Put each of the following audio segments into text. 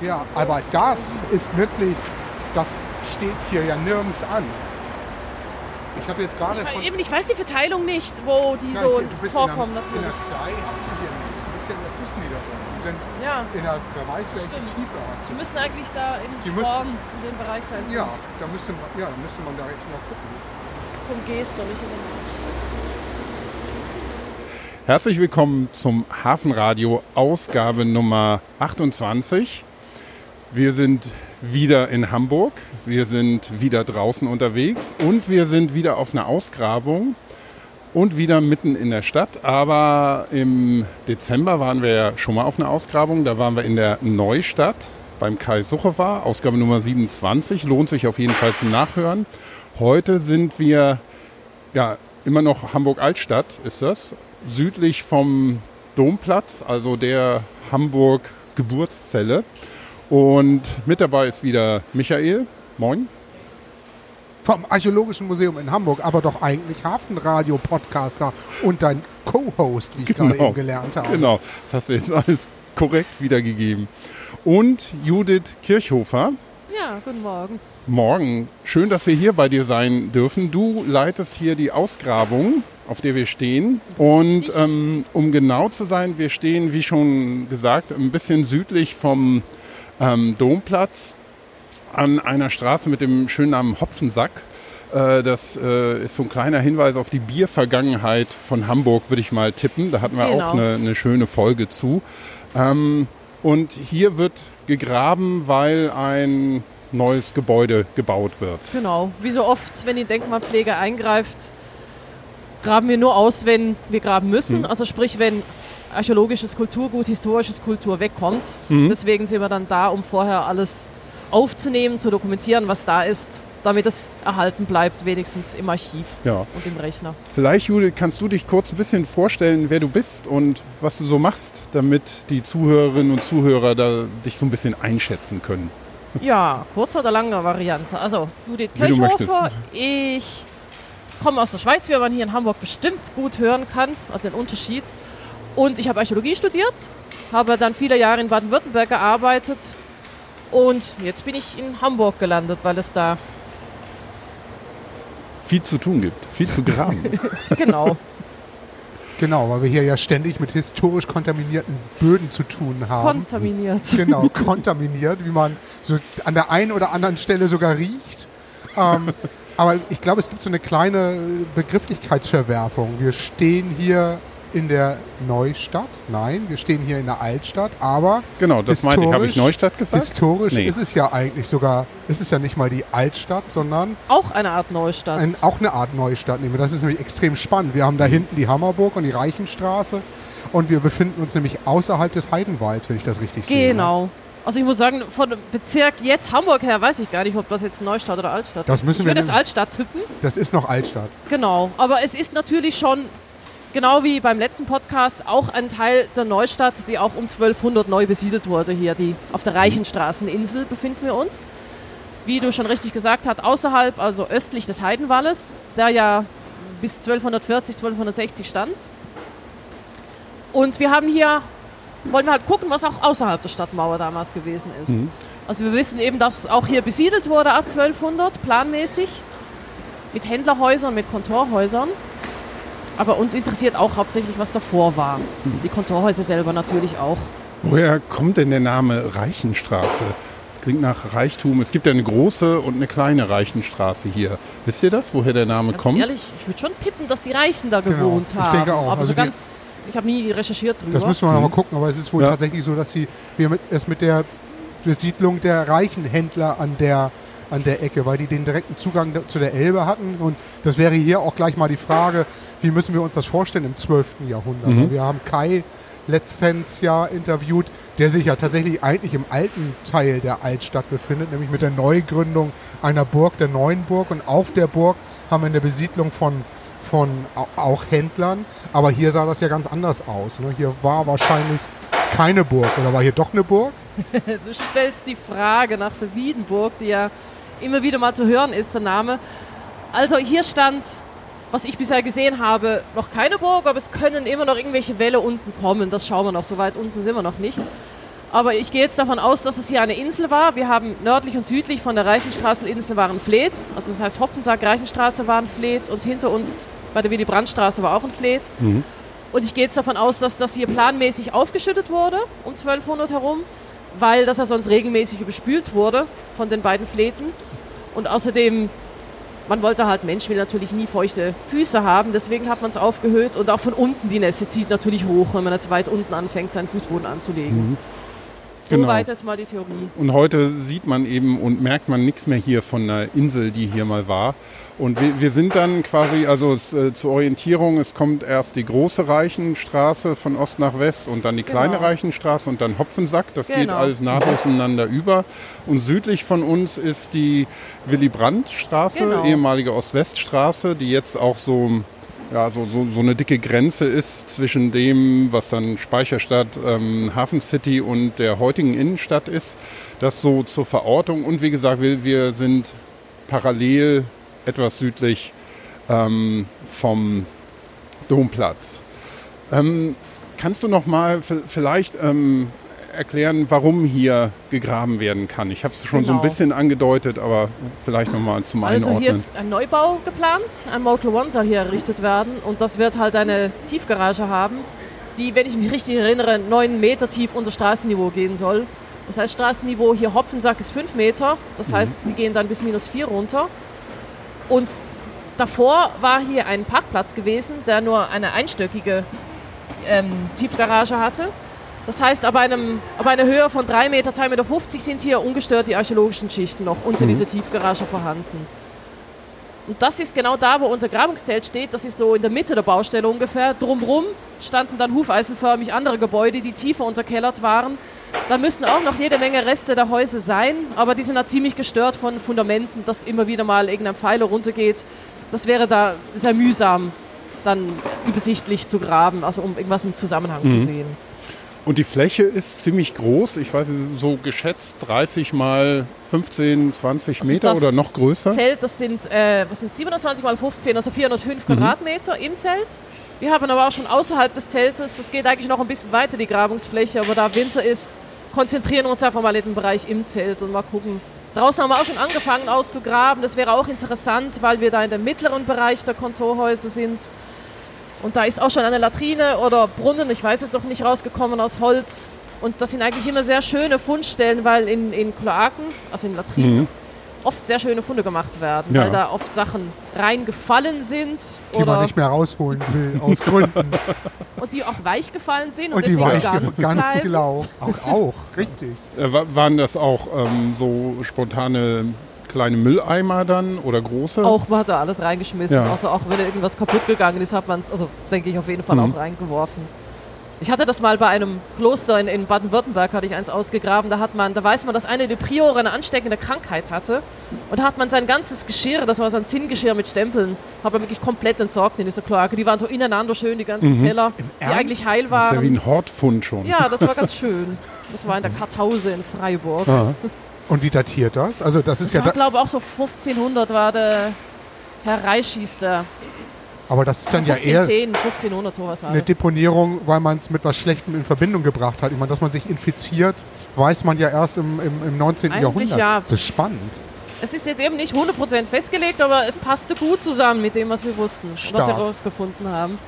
Ja, aber das ist wirklich, das steht hier ja nirgends an. Ich habe jetzt gerade Ich, von... eben, ich weiß die Verteilung nicht, wo die Ja, so hier, du bist vorkommen in der, natürlich. In der 3 hast du hier nichts, du bist hier in der Fußniederung. Die sind Ja, in der, du, welche Stimmt. Tiefe hast die du. müssen eigentlich da im Die müssen- in dem Bereich sein. Ja, da müsste, man- ja, da müsste man da jetzt mal gucken. Vom Gester, nicht in der Herzlich willkommen zum Hafenradio Ausgabe Nummer 28. Wir sind wieder in Hamburg, wir sind wieder draußen unterwegs und wir sind wieder auf einer Ausgrabung und wieder mitten in der Stadt. Aber im Dezember waren wir ja schon mal auf einer Ausgrabung, da waren wir in der Neustadt beim Kai Suchewa, Ausgabe Nummer 27, lohnt sich auf jeden Fall zum Nachhören. Heute sind wir ja, immer noch Hamburg-Altstadt ist das, südlich vom Domplatz, also der Hamburg-Geburtszelle. Und mit dabei ist wieder Michael. Moin. Vom Archäologischen Museum in Hamburg, aber doch eigentlich Hafenradio-Podcaster und dein Co-Host, wie ich gerade eben gelernt habe. Genau, das hast du jetzt alles korrekt wiedergegeben. Und Judith Kirchhofer. Ja, guten Morgen. Morgen. Schön, dass wir hier bei dir sein dürfen. Du leitest hier die Ausgrabung, auf der wir stehen. Und ähm, um genau zu sein, wir stehen, wie schon gesagt, ein bisschen südlich vom ähm, Domplatz an einer Straße mit dem schönen Namen Hopfensack. Äh, Das äh, ist so ein kleiner Hinweis auf die Biervergangenheit von Hamburg, würde ich mal tippen. Da hatten wir Genau. auch eine, eine schöne Folge zu. Ähm, Und hier wird gegraben, weil ein neues Gebäude gebaut wird. Genau. Wie so oft, wenn die Denkmalpflege eingreift, graben wir nur aus, wenn wir graben müssen. Also sprich, wenn archäologisches Kulturgut, historisches Kultur wegkommt. Deswegen sind wir dann da, um vorher alles aufzunehmen, zu dokumentieren, was da ist, damit es erhalten bleibt, wenigstens im Archiv Ja. und im Rechner. Vielleicht, Judith, kannst du dich kurz ein bisschen vorstellen, wer du bist und was du so machst, damit die Zuhörerinnen und Zuhörer da dich so ein bisschen einschätzen können. Ja, kurze oder lange Variante. Also, Judith Kirchhofer, ich komme aus der Schweiz, wie man hier in Hamburg bestimmt gut hören kann, also den Unterschied. Und ich habe Archäologie studiert, habe dann viele Jahre in Baden-Württemberg gearbeitet und jetzt bin ich in Hamburg gelandet, weil es da, Viel zu tun gibt, viel zu graben. genau, Genau, weil wir hier ja ständig mit historisch kontaminierten Böden zu tun haben. kontaminiert. genau, kontaminiert, wie man so an der einen oder anderen Stelle sogar riecht. Ähm, aber ich glaube, es gibt so eine kleine Begrifflichkeitsverwerfung. Wir stehen hier in der Neustadt. Nein, wir stehen hier in der Altstadt, aber genau, das meinte ich. Habe ich Historisch- Neustadt gesagt? historisch Nee. ist es ja eigentlich sogar, ist es ja nicht mal die Altstadt, sondern Auch eine Art Neustadt. ein, auch eine Art Neustadt nehmen. wir. Das ist nämlich extrem spannend. Wir haben da hinten die Hammerburg und die Reichenstraße und wir befinden uns nämlich außerhalb des Heidenwalds, wenn ich das richtig sehe. ne? genau. Also ich muss sagen, von dem Bezirk jetzt Hamburg her weiß ich gar nicht, ob das jetzt Neustadt oder Altstadt Das ist. müssen ich wir würde jetzt. Altstadt tippen. Das ist noch Altstadt. Genau, aber es ist natürlich schon, genau wie beim letzten Podcast, auch ein Teil der Neustadt, die auch um 1200 neu besiedelt wurde hier. Die, auf der Reichenstraßeninsel befinden wir uns. Wie du schon richtig gesagt hast, außerhalb, also östlich des Heidenwalles, der ja bis 1240, 1260 stand. Und wir haben hier, wollen wir halt gucken, was auch außerhalb der Stadtmauer damals gewesen ist. Also wir wissen eben, dass auch hier besiedelt wurde ab 1200, planmäßig mit Händlerhäusern, mit Kontorhäusern. Aber uns interessiert auch hauptsächlich, was davor war. Die Kontorhäuser selber natürlich auch. Woher kommt denn der Name Reichenstraße? Das klingt nach Reichtum. Es gibt ja eine große und eine kleine Reichenstraße hier. Wisst ihr das, woher der Name Ganz kommt? ehrlich, ich würde schon tippen, dass die Reichen da Genau, gewohnt ich haben. denke auch. Aber Also so ganz, ich habe nie recherchiert drüber. Das müssen wir noch mal gucken, aber es ist wohl Ja. tatsächlich so, dass sie, wir mit, es mit der Besiedlung der reichen Händler an der, an der Ecke, weil die den direkten Zugang zu der Elbe hatten. Und das wäre hier auch gleich mal die Frage, wie müssen wir uns das vorstellen im 12. Jahrhundert? Mhm. Wir haben Kai letztens ja interviewt, der sich ja tatsächlich eigentlich im alten Teil der Altstadt befindet, nämlich mit der Neugründung einer Burg, der Neuen Burg. Und auf der Burg haben wir eine Besiedlung von, von au- auch Händlern. Aber hier sah das ja ganz anders aus. Ne? Hier war wahrscheinlich keine Burg. Oder war hier doch eine Burg? Du stellst die Frage nach der Wiedenburg, die ja immer wieder mal zu hören ist, der Name. Also hier stand, was ich bisher gesehen habe, noch keine Burg, aber es können immer noch irgendwelche Wälle unten kommen. Das schauen wir noch, so weit unten sind wir noch nicht. Aber ich gehe jetzt davon aus, dass es hier eine Insel war. Wir haben nördlich und südlich von der Reichenstraße-Insel waren Fleet. Also das heißt Hopfensack, Reichenstraße waren Fleet und hinter uns bei der Willy-Brandt-Straße war auch ein Fleet. Mhm. Und ich gehe jetzt davon aus, dass das hier planmäßig aufgeschüttet wurde um 1200 herum, weil das ja sonst regelmäßig überspült wurde von den beiden Fleeten. Und außerdem, man wollte halt, Mensch will natürlich nie feuchte Füße haben, deswegen hat man es aufgehöht. Und auch von unten, die Nässe zieht natürlich hoch, wenn man jetzt weit unten anfängt, seinen Fußboden anzulegen. Mhm. So Genau. weit jetzt mal die Theorie. Und heute sieht man eben und merkt man nichts mehr hier von der Insel, die hier mal war. Und wir, wir sind dann quasi, also es, äh, zur Orientierung, es kommt erst die große Reichenstraße von Ost nach West und dann die kleine Genau. Reichenstraße und dann Hopfensack. Das geht Genau. alles nahtlos ineinander über. Und südlich von uns ist die Willy-Brandt-Straße, Genau. ehemalige Ost-West-Straße, die jetzt auch so ja, so, so, so eine dicke Grenze ist zwischen dem, was dann Speicherstadt, ähm, Hafen City und der heutigen Innenstadt ist. Das so zur Verortung. Und wie gesagt, wir, wir sind parallel etwas südlich ähm, vom Domplatz. Ähm, kannst du noch mal vielleicht ähm, erklären, warum hier gegraben werden kann? Ich habe es schon so ein Genau. bisschen angedeutet, aber vielleicht noch mal zum Also Einordnen. hier ist ein Neubau geplant. Ein Motel One soll hier errichtet werden und das wird halt eine Tiefgarage haben, die, wenn ich mich richtig erinnere, 9 Meter tief unter Straßenniveau gehen soll. Das heißt, Straßenniveau hier Hopfensack ist 5 Meter. Das heißt, die gehen dann bis minus 4 runter. Und davor war hier ein Parkplatz gewesen, der nur eine einstöckige ähm, Tiefgarage hatte. Das heißt, ab, einem, ab einer Höhe von 3 Meter, 2,50 Meter sind hier ungestört die archäologischen Schichten noch unter Mhm. dieser Tiefgarage vorhanden. Und das ist genau da, wo unser Grabungszelt steht. Das ist so in der Mitte der Baustelle ungefähr. Drumherum standen dann hufeisenförmig andere Gebäude, die tiefer unterkellert waren. Da müssten auch noch jede Menge Reste der Häuser sein, aber die sind halt ziemlich gestört von Fundamenten, dass immer wieder mal irgendein Pfeiler runtergeht. Das wäre da sehr mühsam, dann übersichtlich zu graben, also um irgendwas im Zusammenhang zu Mhm. sehen. Und die Fläche ist ziemlich groß. Ich weiß nicht, so geschätzt 30 mal 15, 20 Also Meter oder noch größer. Zelt, das sind, äh, was sind 27 mal 15, also 405 Mhm. Quadratmeter im Zelt. Wir haben aber auch schon außerhalb des Zeltes, das geht eigentlich noch ein bisschen weiter, die Grabungsfläche, aber da Winter ist, konzentrieren wir uns einfach mal in den Bereich im Zelt und mal gucken. Draußen haben wir auch schon angefangen auszugraben. Das wäre auch interessant, weil wir da in dem mittleren Bereich der Kontorhäuser sind. Und da ist auch schon eine Latrine oder Brunnen, ich weiß es noch nicht, rausgekommen aus Holz. Und das sind eigentlich immer sehr schöne Fundstellen, weil in, in Kloaken, also in Latrinen, Mhm. Oft sehr schöne Funde gemacht werden, Ja. weil da oft Sachen reingefallen sind die man oder nicht mehr rausholen will, aus Gründen. und die auch weich gefallen sind und, Und die weich ganz, ganz genau. Auch, auch, richtig. Äh, wa- waren das auch ähm, so spontane kleine Mülleimer dann oder große? Auch man hat da alles reingeschmissen, Ja. außer auch wenn irgendwas kaputt gegangen ist, hat man es, also denke ich auf jeden Fall Mhm. auch reingeworfen. Ich hatte das mal bei einem Kloster in, in Baden-Württemberg, hatte ich eins ausgegraben. Da hat man, da weiß man, dass eine der Priore eine ansteckende Krankheit hatte. Und da hat man sein ganzes Geschirr, das war so ein Zinngeschirr mit Stempeln, hat man wirklich komplett entsorgt in dieser Kloake. Die waren so ineinander schön, die ganzen Mhm. Teller, die Ernst? eigentlich heil das ist ja wie waren. ein Hortfund schon. Ja, das war ganz schön. Das war in der Kartause in Freiburg. Ah. Und wie datiert das? Also das ist Das ja, war, da, glaube ich, auch so 1500 war der Herr Reisch hieß der. Aber das ist dann Also ja eher 1510, 1500, sowas war eine das. Deponierung, weil man es mit was Schlechtem in Verbindung gebracht hat. Ich meine, dass man sich infiziert, weiß man ja erst im, im, im 19. Eigentlich Jahrhundert. ja. Das ist spannend. Es ist jetzt eben nicht 100% festgelegt, aber es passte gut zusammen mit dem, was wir wussten, was wir Stark. herausgefunden haben.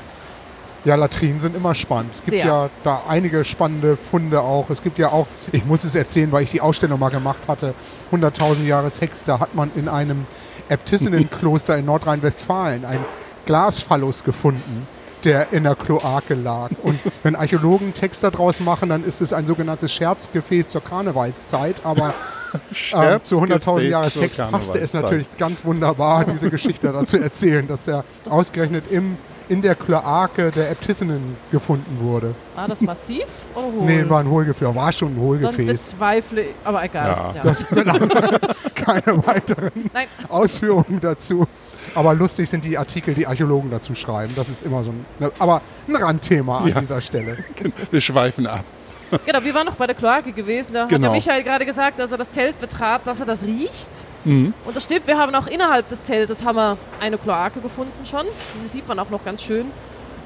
Ja, Latrinen sind immer spannend. Es gibt Sehr. ja da einige spannende Funde auch. Es gibt ja auch, ich muss es erzählen, weil ich die Ausstellung mal gemacht hatte, 100.000 Jahre Sex, da hat man in einem Äbtissinnenkloster in Nordrhein-Westfalen ein Glasphallus gefunden, der in der Kloake lag. Und wenn Archäologen Text daraus machen, dann ist es ein sogenanntes Scherzgefäß zur Karnevalszeit, aber ähm, zu 100.000 Jahre Sex passte es natürlich ganz wunderbar, diese Geschichte da zu erzählen, dass der ausgerechnet im, in der Kloake der Äbtissinnen gefunden wurde. War das massiv oder hohl? Nee, war ein Hohlgefäß, war schon ein Dann Hohlgefäß. bezweifle ich, aber egal. Ja. Ja. Keine weiteren Nein, Ausführungen dazu. Aber lustig sind die Artikel, die Archäologen dazu schreiben. Das ist immer so ein, ne, aber ein Randthema an Ja. dieser Stelle. Wir schweifen ab. genau, wir waren noch bei der Kloake gewesen. Da hat Genau. der Michael gerade gesagt, dass er das Zelt betrat, dass er das riecht. Mhm. Und das stimmt, wir haben auch innerhalb des Zeltes haben wir eine Kloake gefunden schon. Die sieht man auch noch ganz schön.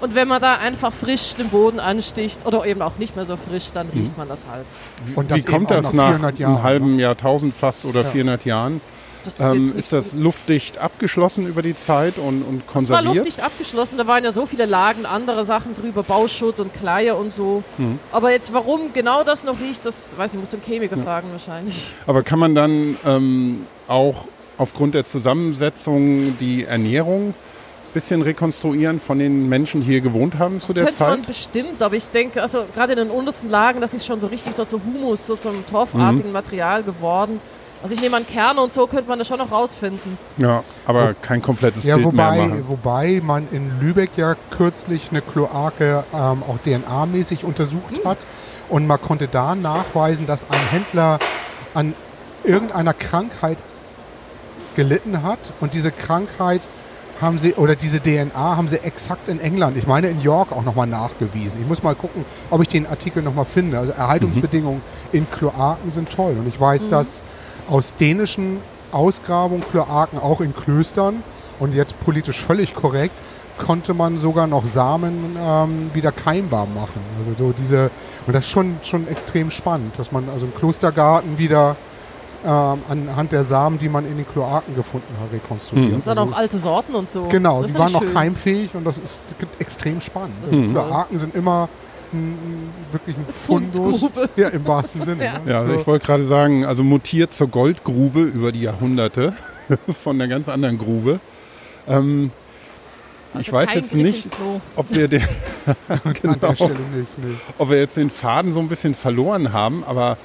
Und wenn man da einfach frisch den Boden ansticht oder eben auch nicht mehr so frisch, dann riecht man das halt. Und das wie kommt das nach nach 400 Jahren, einem halben Jahrtausend fast oder Ja. 400 Jahren? Das Ähm, jetzt ist das luftdicht abgeschlossen über die Zeit und, und Es war konserviert? luftdicht abgeschlossen, da waren ja so viele Lagen, andere Sachen drüber, Bauschutt und Kleie und so. Mhm. Aber jetzt, warum genau das noch riecht, das weiß ich, muss den Chemiker fragen wahrscheinlich. Aber kann man dann ähm, auch aufgrund der Zusammensetzung die Ernährung ein bisschen rekonstruieren von den Menschen, die hier gewohnt haben zu der könnte man Zeit? bestimmt, aber ich denke, also gerade in den untersten Lagen, das ist schon so richtig so zu Humus, so zum torfartigen Mhm. Material geworden. Also ich nehme an Kerne und so könnte man das schon noch rausfinden. Ja, aber kein komplettes Ja, Bild mehr wobei, machen. wobei man in Lübeck ja kürzlich eine Kloake ähm, auch DNA-mäßig untersucht Hm. hat und man konnte da nachweisen, dass ein Händler an irgendeiner Krankheit gelitten hat und diese Krankheit haben sie, oder diese DNA haben sie exakt in England, ich meine in York auch nochmal nachgewiesen. Ich muss mal gucken, ob ich den Artikel nochmal finde. Also Erhaltungsbedingungen in Kloaken sind toll und ich weiß, dass aus dänischen Ausgrabungen Kloaken auch in Klöstern und jetzt politisch völlig korrekt konnte man sogar noch Samen ähm, wieder keimbar machen. Also so diese und das ist schon schon extrem spannend, dass man also im Klostergarten wieder ähm, anhand der Samen, die man in den Kloaken gefunden hat, rekonstruiert. Mhm. Dann Also, auch alte Sorten und so. genau, Das die waren noch keimfähig und das ist extrem spannend. Das toll. Kloaken sind immer ein, wirklich ein Fundus. Fundgrube. Ja, im wahrsten Sinne. Ja. ne? Ja, also ich wollte gerade sagen, also mutiert zur Goldgrube über die Jahrhunderte von einer ganz anderen Grube. Ähm, ich Also weiß kein jetzt nicht, ob wir, den, genau, der Stelle nicht. Nee. ob wir jetzt den Faden so ein bisschen verloren haben, aber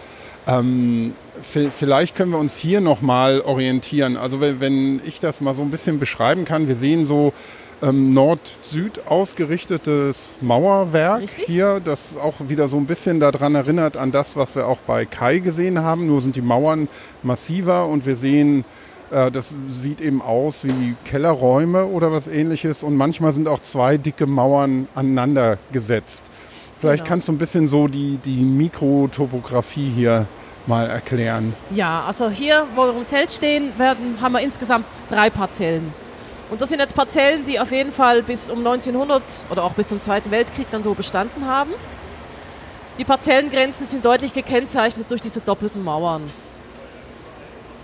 ähm, vi- vielleicht können wir uns hier nochmal orientieren. Also wenn, wenn ich das mal so ein bisschen beschreiben kann, wir sehen so ähm, Nord-Süd ausgerichtetes Mauerwerk Richtig. hier, das auch wieder so ein bisschen daran erinnert an das, was wir auch bei Kai gesehen haben. Nur sind die Mauern massiver und wir sehen, äh, das sieht eben aus wie Kellerräume oder was ähnliches und manchmal sind auch zwei dicke Mauern aneinander gesetzt. Vielleicht Genau. kannst du ein bisschen so die, die Mikrotopographie hier mal erklären. Ja, also hier, wo wir im Zelt stehen, werden, haben wir insgesamt drei Parzellen. Und das sind jetzt Parzellen, die auf jeden Fall bis um 1900 oder auch bis zum Zweiten Weltkrieg dann so bestanden haben. Die Parzellengrenzen sind deutlich gekennzeichnet durch diese doppelten Mauern.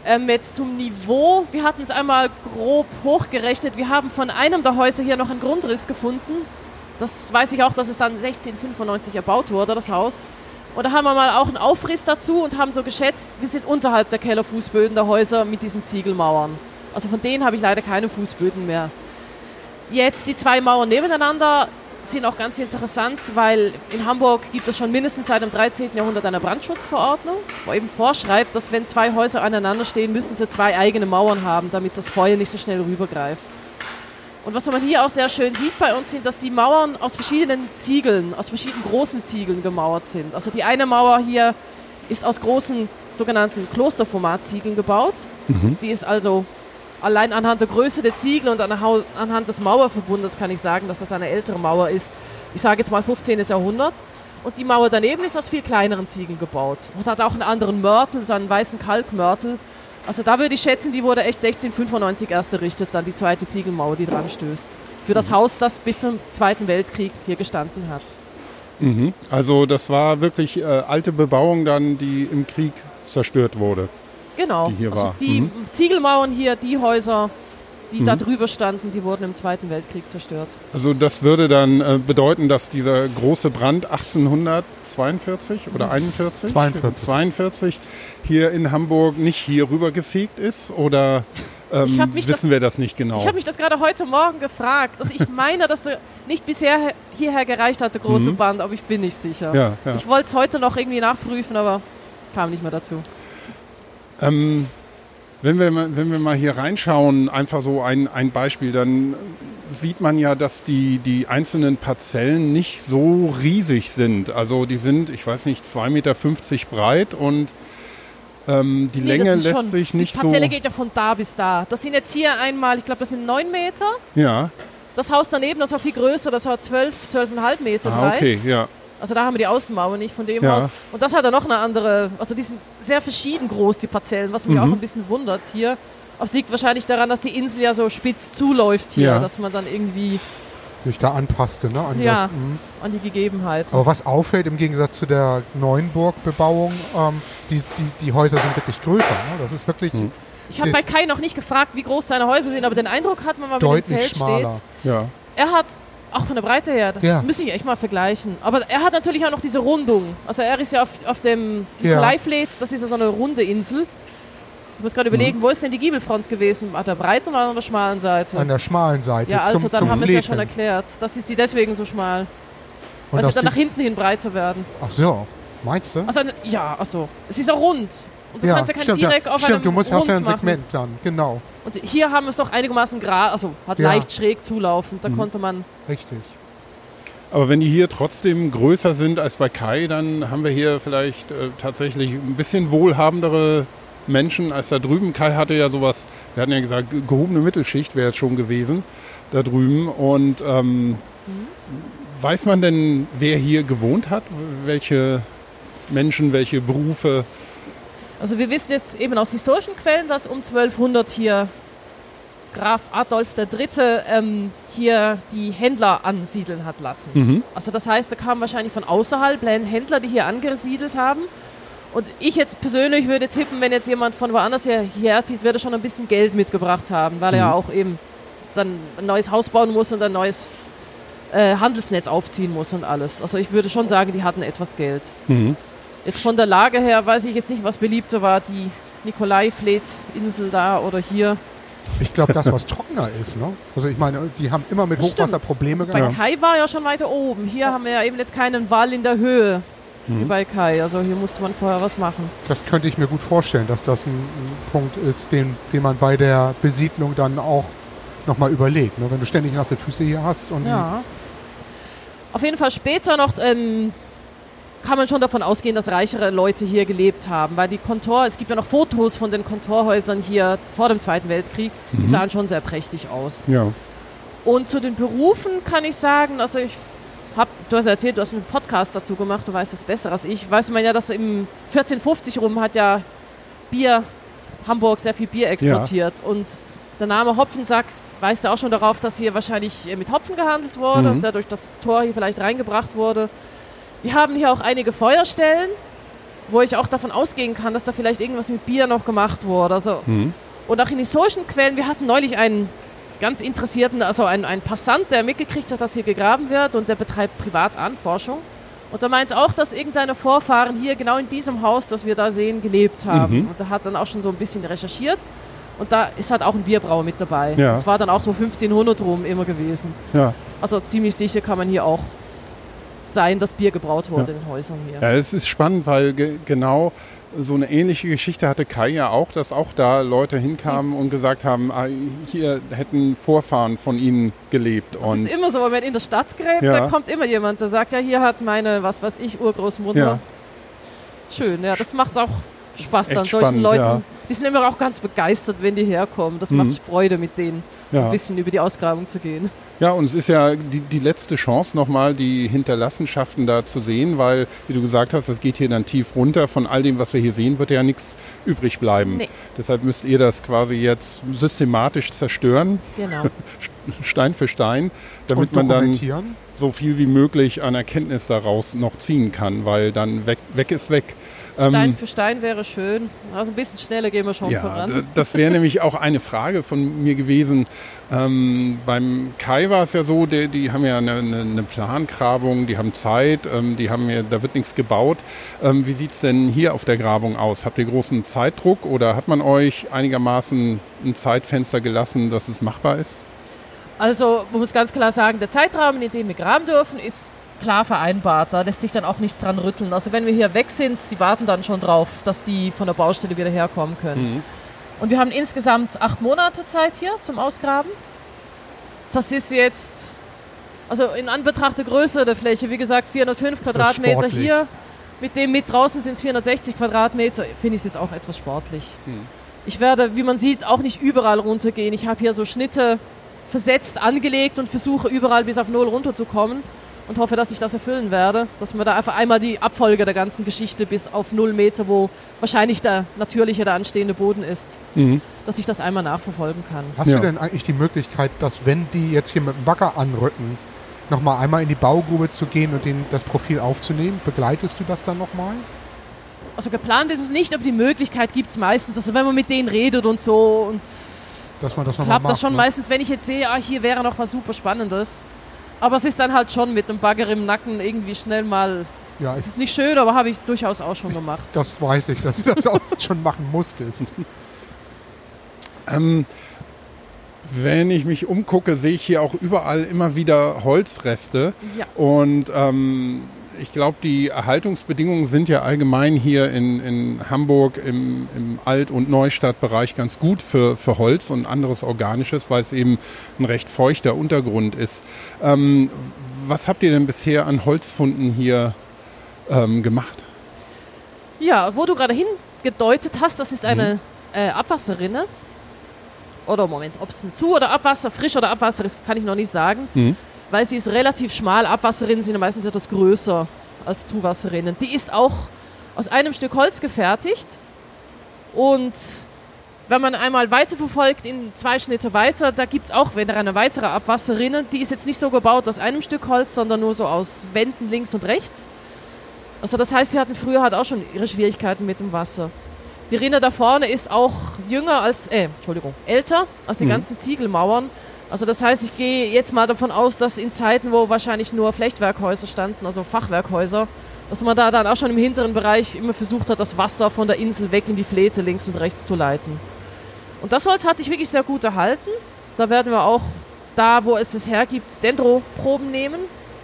Ähm, jetzt zum Niveau. Wir hatten es einmal grob hochgerechnet. Wir haben von einem der Häuser hier noch einen Grundriss gefunden. Das weiß ich auch, dass es dann 1695 erbaut wurde, das Haus. Und da haben wir mal auch einen Aufriss dazu und haben so geschätzt, wir sind unterhalb der Kellerfußböden der Häuser mit diesen Ziegelmauern. Also von denen habe ich leider keine Fußböden mehr. Jetzt die zwei Mauern nebeneinander sind auch ganz interessant, weil in Hamburg gibt es schon mindestens seit dem 13. Jahrhundert eine Brandschutzverordnung, wo eben vorschreibt, dass wenn zwei Häuser aneinander stehen, müssen sie zwei eigene Mauern haben, damit das Feuer nicht so schnell rübergreift. Und was man hier auch sehr schön sieht bei uns, sind, dass die Mauern aus verschiedenen Ziegeln, aus verschiedenen großen Ziegeln gemauert sind. Also die eine Mauer hier ist aus großen sogenannten Klosterformatziegeln gebaut. Die ist also allein anhand der Größe der Ziegel und anhand des Mauerverbundes kann ich sagen, dass das eine ältere Mauer ist. Ich sage jetzt mal 15. Jahrhundert. Und die Mauer daneben ist aus viel kleineren Ziegeln gebaut und hat auch einen anderen Mörtel, so einen weißen Kalkmörtel. Also da würde ich schätzen, die wurde echt 1695 erst errichtet, dann die zweite Ziegelmauer, die dran stößt. Für das Haus, das bis zum Zweiten Weltkrieg hier gestanden hat. Mhm. Also das war wirklich äh, alte Bebauung dann, die im Krieg zerstört wurde. Genau. Die hier also war. die Mhm. Ziegelmauern hier, die Häuser, die Mhm. da drüber standen, die wurden im Zweiten Weltkrieg zerstört. Also das würde dann äh, bedeuten, dass dieser große Brand 1842 oder 41? 42. 42 hier in Hamburg nicht hier rüber gefegt ist oder ähm, Ich hab mich wissen wir das nicht genau? Ich habe mich das gerade heute Morgen gefragt. Also ich meine, dass der nicht bisher hierher gereicht hat, der große Mhm. Band, aber ich bin nicht sicher. ja, ja. Ich wollte es heute noch irgendwie nachprüfen, aber kam nicht mehr dazu. Ähm, wenn, wir, mal- wenn wir mal hier reinschauen, einfach so ein, ein Beispiel, dann sieht man ja, dass die, die einzelnen Parzellen nicht so riesig sind. Also die sind, ich weiß nicht, 2,50 Meter breit und ähm, die Nee, Länge lässt schon- sich nicht Die so... Parzelle geht ja von da bis da. Das sind jetzt hier einmal, ich glaube, das sind 9 Meter. Ja, Das Haus daneben, das war viel größer, das war 12, 12,5 Meter ah, breit. okay, ja. Also da haben wir die Außenmauer nicht von dem Ja. Haus. Und das hat ja noch eine andere, also die sind sehr verschieden groß, die Parzellen, was mich Mhm. auch ein bisschen wundert hier. Aber es liegt wahrscheinlich daran, dass die Insel ja so spitz zuläuft hier, Ja. dass man dann irgendwie sich da anpasste, ne? An Ja. das, mhm. an die Gegebenheiten. Aber was auffällt im Gegensatz zu der neuen Burgbebauung, ähm, die, die, die Häuser sind wirklich größer. Ne? Das ist wirklich Mhm. Ich habe bei Kai noch nicht gefragt, wie groß seine Häuser sind, aber den Eindruck hat man, wenn man mit dem deutlich Zelt schmaler. steht. Ja. Er hat, auch von der Breite her, das Ja. müssen ich echt mal vergleichen. Aber er hat natürlich auch noch diese Rundung. Also er ist ja auf, auf dem Ja. Nikolai-Fleet, das ist ja so eine runde Insel. Ich muss gerade überlegen, wo ist denn die Giebelfront gewesen? An der breiten oder an der schmalen Seite? an der schmalen Seite. ja, also zum, dann zum haben wir es ja schon erklärt. Das ist die deswegen so schmal. Und Weil sie dann nach hinten hin breiter werden. Ach so, meinst du? Also, ja, achso. Es ist ja rund. Und du kannst ja kein stimmt, Viereck ja. auf Stimmt, einem du musst, hast Rund ja ein machen. Segment dann, genau, Und hier haben wir es doch einigermaßen gerade, also hat Ja. leicht schräg zulaufend. Da Mhm. konnte man richtig. Aber wenn die hier trotzdem größer sind als bei Kai, dann haben wir hier vielleicht äh, tatsächlich ein bisschen wohlhabendere Menschen als da drüben. Kai hatte ja sowas, wir hatten ja gesagt, ge- gehobene Mittelschicht wäre es schon gewesen da drüben. Und ähm, weiß man denn, wer hier gewohnt hat? Welche Menschen, welche Berufe? Also wir wissen jetzt eben aus historischen Quellen, dass um 1200 hier Graf Adolf III. Ähm, hier die Händler ansiedeln hat lassen. Mhm. Also das heißt, da kamen wahrscheinlich von außerhalb Händler, die hier angesiedelt haben. Und ich jetzt persönlich würde tippen, wenn jetzt jemand von woanders her, hierher zieht, würde er schon ein bisschen Geld mitgebracht haben, weil er ja Mhm. auch eben dann ein neues Haus bauen muss und ein neues äh, Handelsnetz aufziehen muss und alles. Also ich würde schon sagen, die hatten etwas Geld. Mhm. Jetzt von der Lage her weiß ich jetzt nicht, was beliebter war, die Nikolai-Fleet-Insel da oder hier. Ich glaube, das, was trockener ist, ne? Also ich meine, die haben immer mit Das Hochwasser stimmt. Probleme Also bei gehabt. Kai war ja schon weiter oben. Hier haben wir ja eben jetzt keinen Wall in der Höhe wie Mhm. bei Kai. Also hier musste man vorher was machen. Das könnte ich mir gut vorstellen, dass das ein, ein Punkt ist, den, den man bei der Besiedlung dann auch nochmal überlegt. Ne? Wenn du ständig nasse Füße hier hast und Ja. Auf jeden Fall später noch ähm, kann man schon davon ausgehen, dass reichere Leute hier gelebt haben, weil die Kontor, es gibt ja noch Fotos von den Kontorhäusern hier vor dem Zweiten Weltkrieg, die Mhm. sahen schon sehr prächtig aus. Ja. Und zu den Berufen kann ich sagen, also ich hab, du hast ja erzählt, du hast einen Podcast dazu gemacht, du weißt es besser als ich. Weiß man ja, dass im 1450 rum hat ja Bier, Hamburg sehr viel Bier exportiert. Und der Name Hopfensack weist ja auch schon darauf, dass hier wahrscheinlich äh, mit Hopfen gehandelt wurde Mhm. und dadurch das Tor hier vielleicht reingebracht wurde. Wir haben hier auch einige Feuerstellen, wo ich auch davon ausgehen kann, dass da vielleicht irgendwas mit Bier noch gemacht wurde. Also Mhm. und auch in historischen Quellen, wir hatten neulich einen ganz interessierten, also einen, einen Passant, der mitgekriegt hat, dass hier gegraben wird und der betreibt privat Anforschung. Und er meint auch, dass irgendeine Vorfahren hier genau in diesem Haus, das wir da sehen, gelebt haben. Mhm. Und er hat dann auch schon so ein bisschen recherchiert. Und da ist halt auch ein Bierbrauer mit dabei. Ja. Das war dann auch so 1500 rum immer gewesen. Ja. Also ziemlich sicher kann man hier auch sein, dass Bier gebraut wurde Ja. in den Häusern hier. Ja, es ist spannend, weil ge genau so eine ähnliche Geschichte hatte Kai ja auch, dass auch da Leute hinkamen und gesagt haben, ah, hier hätten Vorfahren von ihnen gelebt. Das Und ist immer so, wenn man in der Stadt gräbt, Ja. da kommt immer jemand, der sagt, ja, hier hat meine, was weiß ich, Urgroßmutter. Ja. Schön, ja, das macht auch Spaß dann solchen spannend, Leuten. ja. Die sind immer auch ganz begeistert, wenn die herkommen. Das Mhm. macht Freude, mit denen ein bisschen über die Ausgrabung zu gehen. Ja, und es ist ja die, die letzte Chance nochmal, die Hinterlassenschaften da zu sehen, weil, wie du gesagt hast, es geht hier dann tief runter. Von all dem, was wir hier sehen, wird ja nichts übrig bleiben. Nee. Deshalb müsst ihr das quasi jetzt systematisch zerstören, Genau. Stein für Stein, damit man dann so viel wie möglich an Erkenntnis daraus noch ziehen kann, weil dann weg, weg ist weg. Stein Ähm, für Stein wäre schön. Also ein bisschen schneller gehen wir schon ja, voran. das wäre nämlich auch eine Frage von mir gewesen. Ähm, beim Kai war es ja so, die, die haben ja eine, eine, eine Plangrabung, die haben Zeit, ähm, die haben ja, da wird nichts gebaut. Ähm, wie sieht es denn hier auf der Grabung aus? Habt ihr großen Zeitdruck oder hat man euch einigermaßen ein Zeitfenster gelassen, dass es machbar ist? Also man muss ganz klar sagen, der Zeitrahmen, in dem wir graben dürfen, ist klar vereinbart. Da lässt sich dann auch nichts dran rütteln. Also wenn wir hier weg sind, die warten dann schon drauf, dass die von der Baustelle wieder herkommen können. Mhm. Und wir haben insgesamt acht Monate Zeit hier zum Ausgraben. Das ist jetzt, also in Anbetracht der Größe der Fläche, wie gesagt, 405 das Quadratmeter hier. Mit dem mit draußen sind es 460 Quadratmeter. Finde ich es jetzt auch etwas sportlich. Hm. Ich werde, wie man sieht, auch nicht überall runtergehen. Ich habe hier so Schnitte versetzt angelegt und versuche überall bis auf Null runterzukommen und hoffe, dass ich das erfüllen werde. Dass man da einfach einmal die Abfolge der ganzen Geschichte bis auf Null Meter, wo wahrscheinlich der natürliche, der anstehende Boden ist, Mhm. dass ich das einmal nachverfolgen kann. Hast Ja. du denn eigentlich die Möglichkeit, dass wenn die jetzt hier mit dem Bagger anrücken, nochmal einmal in die Baugrube zu gehen und den, das Profil aufzunehmen? Begleitest du das dann nochmal? Also geplant ist es nicht, aber die Möglichkeit gibt es meistens. Also wenn man mit denen redet und so und Dass man das nochmal klappt macht. das schon ne? meistens, wenn ich jetzt sehe, ah, hier wäre noch was super Spannendes. Aber es ist dann halt schon mit dem Bagger im Nacken irgendwie schnell mal. Ja, Es ist nicht schön, aber habe ich durchaus auch schon gemacht. das weiß ich, dass du das auch schon machen musstest. Ähm, wenn ich mich umgucke, sehe ich hier auch überall immer wieder Holzreste. Ja. Und ähm, ich glaube, die Erhaltungsbedingungen sind ja allgemein hier in, in Hamburg im, im Alt- und Neustadtbereich ganz gut für, für Holz und anderes Organisches, weil es eben ein recht feuchter Untergrund ist. Ähm, was habt ihr denn bisher an Holzfunden hier ähm, gemacht? Ja, wo du gerade hingedeutet hast, das ist eine äh, Abwasserrinne. Oder Moment, ob es ein Zu- oder Abwasser, frisch oder Abwasser ist, kann ich noch nicht sagen. Mhm. Weil sie ist relativ schmal. Abwasserrinnen sind meistens etwas größer als Zuwasserrinnen. Die ist auch aus einem Stück Holz gefertigt. Und wenn man einmal weiter verfolgt, in zwei Schnitte weiter, da gibt es auch wieder eine weitere Abwasserrinne. Die ist jetzt nicht so gebaut aus einem Stück Holz, sondern nur so aus Wänden links und rechts. Also das heißt, sie hatten früher halt auch schon ihre Schwierigkeiten mit dem Wasser. Die Rinne da vorne ist auch jünger als, äh, Entschuldigung, älter als die Mhm. ganzen Ziegelmauern. Also das heißt, ich gehe jetzt mal davon aus, dass in Zeiten, wo wahrscheinlich nur Flechtwerkhäuser standen, also Fachwerkhäuser, dass man da dann auch schon im hinteren Bereich immer versucht hat, das Wasser von der Insel weg in die Fläte links und rechts zu leiten. Und das Holz hat sich wirklich sehr gut erhalten. Da werden wir auch da, wo es es hergibt, Dendroproben nehmen.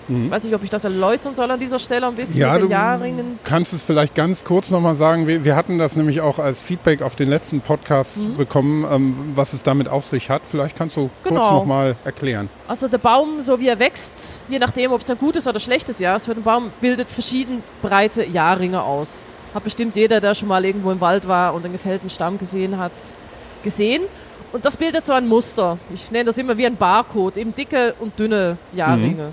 Mhm. Weiß nicht, ob ich das erläutern soll an dieser Stelle ein bisschen Ja, mit den du- Jahrringen. Kannst es vielleicht ganz kurz nochmal sagen? Wir, wir hatten das nämlich auch als Feedback auf den letzten Podcast Mhm. bekommen, ähm, was es damit auf sich hat. Vielleicht kannst du kurz Genau. nochmal erklären. Also der Baum, so wie er wächst, je nachdem, ob es ein gutes oder schlechtes Jahr ist für den Baum, bildet verschieden breite Jahrringe aus. Hat bestimmt jeder, der schon mal irgendwo im Wald war und einen gefällten Stamm gesehen hat, gesehen. Und das bildet so ein Muster. Ich nenne das immer wie ein Barcode, eben dicke und dünne Jahrringe.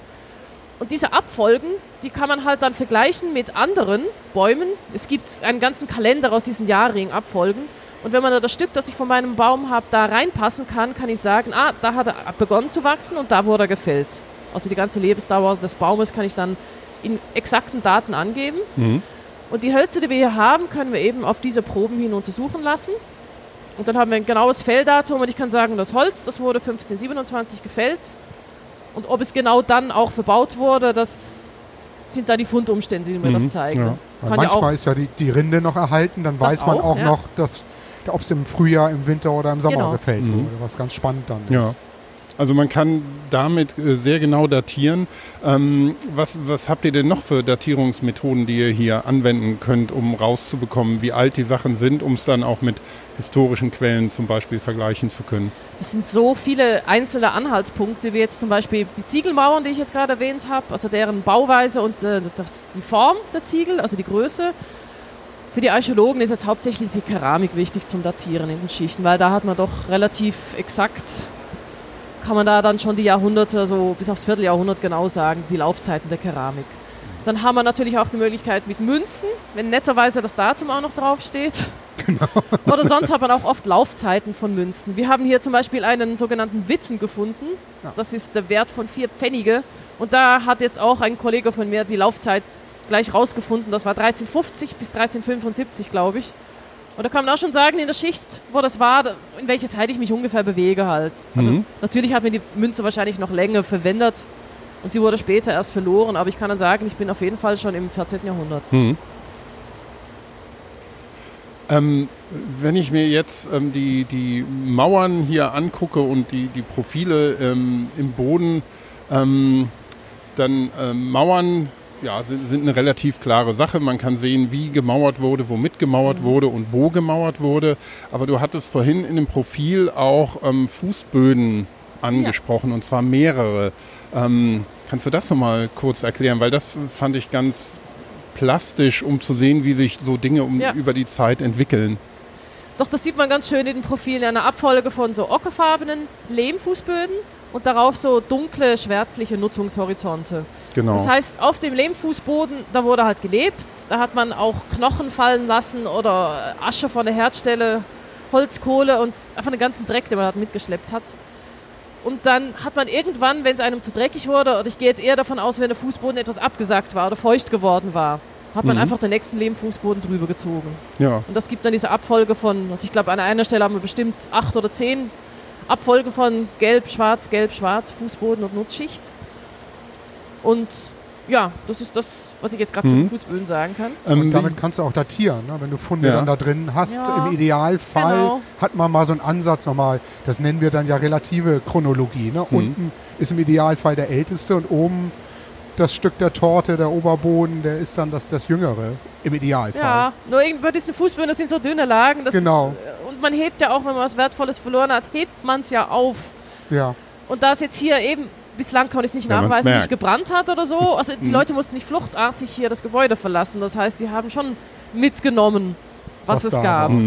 Und diese Abfolgen, die kann man halt dann vergleichen mit anderen Bäumen. Es gibt einen ganzen Kalender aus diesen Jahrring-Abfolgen. Und wenn man da das Stück, das ich von meinem Baum habe, da reinpassen kann, kann ich sagen, ah, da hat er begonnen zu wachsen und da wurde er gefällt. Also die ganze Lebensdauer des Baumes kann ich dann in exakten Daten angeben. Mhm. Und die Hölzer, die wir hier haben, können wir eben auf diese Proben hin untersuchen lassen. Und dann haben wir ein genaues Felldatum und ich kann sagen, das Holz, das wurde 1527 gefällt. Und ob es genau dann auch verbaut wurde, das sind dann die Fundumstände, die mir Mhm, das zeigen. ja. Ja manchmal auch- ist ja die, die Rinde noch erhalten, dann weiß man auch, auch ja. noch, ob es im Frühjahr, im Winter oder im Sommer Genau. gefällt Mhm. wurde, was ganz spannend dann Ja. ist. Also man kann damit äh, sehr genau datieren. Ähm, was, was habt ihr denn noch für Datierungsmethoden, die ihr hier anwenden könnt, um rauszubekommen, wie alt die Sachen sind, um es dann auch mit historischen Quellen zum Beispiel vergleichen zu können? Das sind so viele einzelne Anhaltspunkte, wie jetzt zum Beispiel die Ziegelmauern, die ich jetzt gerade erwähnt habe, also deren Bauweise und äh, das, die Form der Ziegel, also die Größe. Für die Archäologen ist jetzt hauptsächlich die Keramik wichtig zum Datieren in den Schichten, weil da hat man doch relativ exakt, kann man da dann schon die Jahrhunderte, so bis aufs Vierteljahrhundert genau sagen, die Laufzeiten der Keramik. Dann haben wir natürlich auch die Möglichkeit mit Münzen, wenn netterweise das Datum auch noch draufsteht. Oder sonst hat man auch oft Laufzeiten von Münzen. Wir haben hier zum Beispiel einen sogenannten Witzen gefunden. Ja. Das ist der Wert von vier Pfennige. Und da hat jetzt auch ein Kollege von mir die Laufzeit gleich rausgefunden. Das war 1350 bis 1375, glaube ich. Und da kann man auch schon sagen, in der Schicht, wo das war, in welcher Zeit ich mich ungefähr bewege halt. Also Mhm. es, natürlich hat mir die Münze wahrscheinlich noch länger verwendet und sie wurde später erst verloren. Aber ich kann dann sagen, ich bin auf jeden Fall schon im 14. Jahrhundert. Mhm. Ähm, wenn ich mir jetzt ähm, die, die Mauern hier angucke und die, die Profile ähm, im Boden, ähm, dann ähm, Mauern ja, sind, sind eine relativ klare Sache. Man kann sehen, wie gemauert wurde, womit gemauert wurde und wo gemauert wurde. Aber du hattest vorhin in dem Profil auch ähm, Fußböden angesprochen und zwar mehrere. Ähm, kannst du das nochmal kurz erklären? Weil das fand ich ganz plastisch, um zu sehen, wie sich so Dinge um, Ja. über die Zeit entwickeln. Doch das sieht man ganz schön in den Profilen, eine Abfolge von so ockerfarbenen Lehmfußböden und darauf so dunkle, schwärzliche Nutzungshorizonte. Genau. Das heißt, auf dem Lehmfußboden, da wurde halt gelebt, da hat man auch Knochen fallen lassen oder Asche von der Herdstelle, Holz, Kohle und einfach den ganzen Dreck, den man halt mitgeschleppt hat. Und dann hat man irgendwann, wenn es einem zu dreckig wurde, oder ich gehe jetzt eher davon aus, wenn der Fußboden etwas abgesackt war oder feucht geworden war, hat man Mhm. einfach den nächsten Lehmfußboden drüber gezogen. Ja. Und das gibt dann diese Abfolge von, also ich glaube, an einer Stelle haben wir bestimmt acht oder zehn Abfolgen von Gelb, Schwarz, Gelb, Schwarz, Fußboden und Nutzschicht. Und ja, das ist das, was ich jetzt gerade Mhm. zu Fußböden sagen kann. Ähm, Und damit kannst du auch datieren, ne? wenn du Funde Ja. dann da drin hast. Ja, Im Idealfall genau. hat man mal so einen Ansatz nochmal. Das nennen wir dann ja relative Chronologie. Ne? Mhm. Unten ist im Idealfall der älteste und oben das Stück der Torte, der Oberboden, der ist dann das, das jüngere. Im Idealfall. Ja, nur irgendwie bei diesen Fußböden, das sind so dünne Lagen. Das Genau. Ist, und man hebt ja auch, wenn man was Wertvolles verloren hat, hebt man es ja auf. Ja. Und da es jetzt hier eben, bislang kann ich es nicht Wenn nachweisen, nicht gebrannt hat oder so, also die Mhm. Leute mussten nicht fluchtartig hier das Gebäude verlassen. Das heißt, sie haben schon mitgenommen, was, Was es gab. war.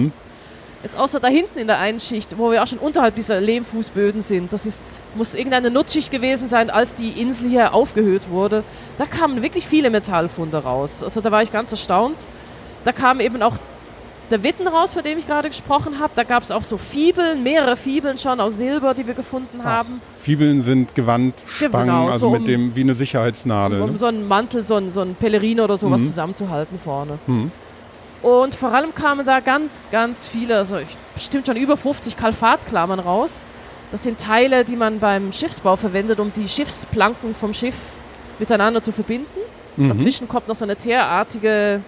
Jetzt außer da hinten in der einen Schicht, wo wir auch schon unterhalb dieser Lehmfußböden sind, das ist, muss irgendeine Nutzschicht gewesen sein, als die Insel hier aufgehöht wurde. Da kamen wirklich viele Metallfunde raus. Also da war ich ganz erstaunt. Da kam eben auch der Witten raus, von dem ich gerade gesprochen habe. Da gab es auch so Fibeln, mehrere Fibeln schon aus Silber, die wir gefunden Ach. haben. Fibeln sind Gewandspangen, Genau, also so mit um- dem wie eine Sicherheitsnadel. Um Ne? so einen Mantel, so ein, so ein Pellerino oder sowas Mhm. zusammenzuhalten vorne. Mhm. Und vor allem kamen da ganz, ganz viele, also ich, bestimmt schon über 50 Kalfatklammern raus. Das sind Teile, die man beim Schiffsbau verwendet, um die Schiffsplanken vom Schiff miteinander zu verbinden. Mhm. Dazwischen kommt noch so eine teerartige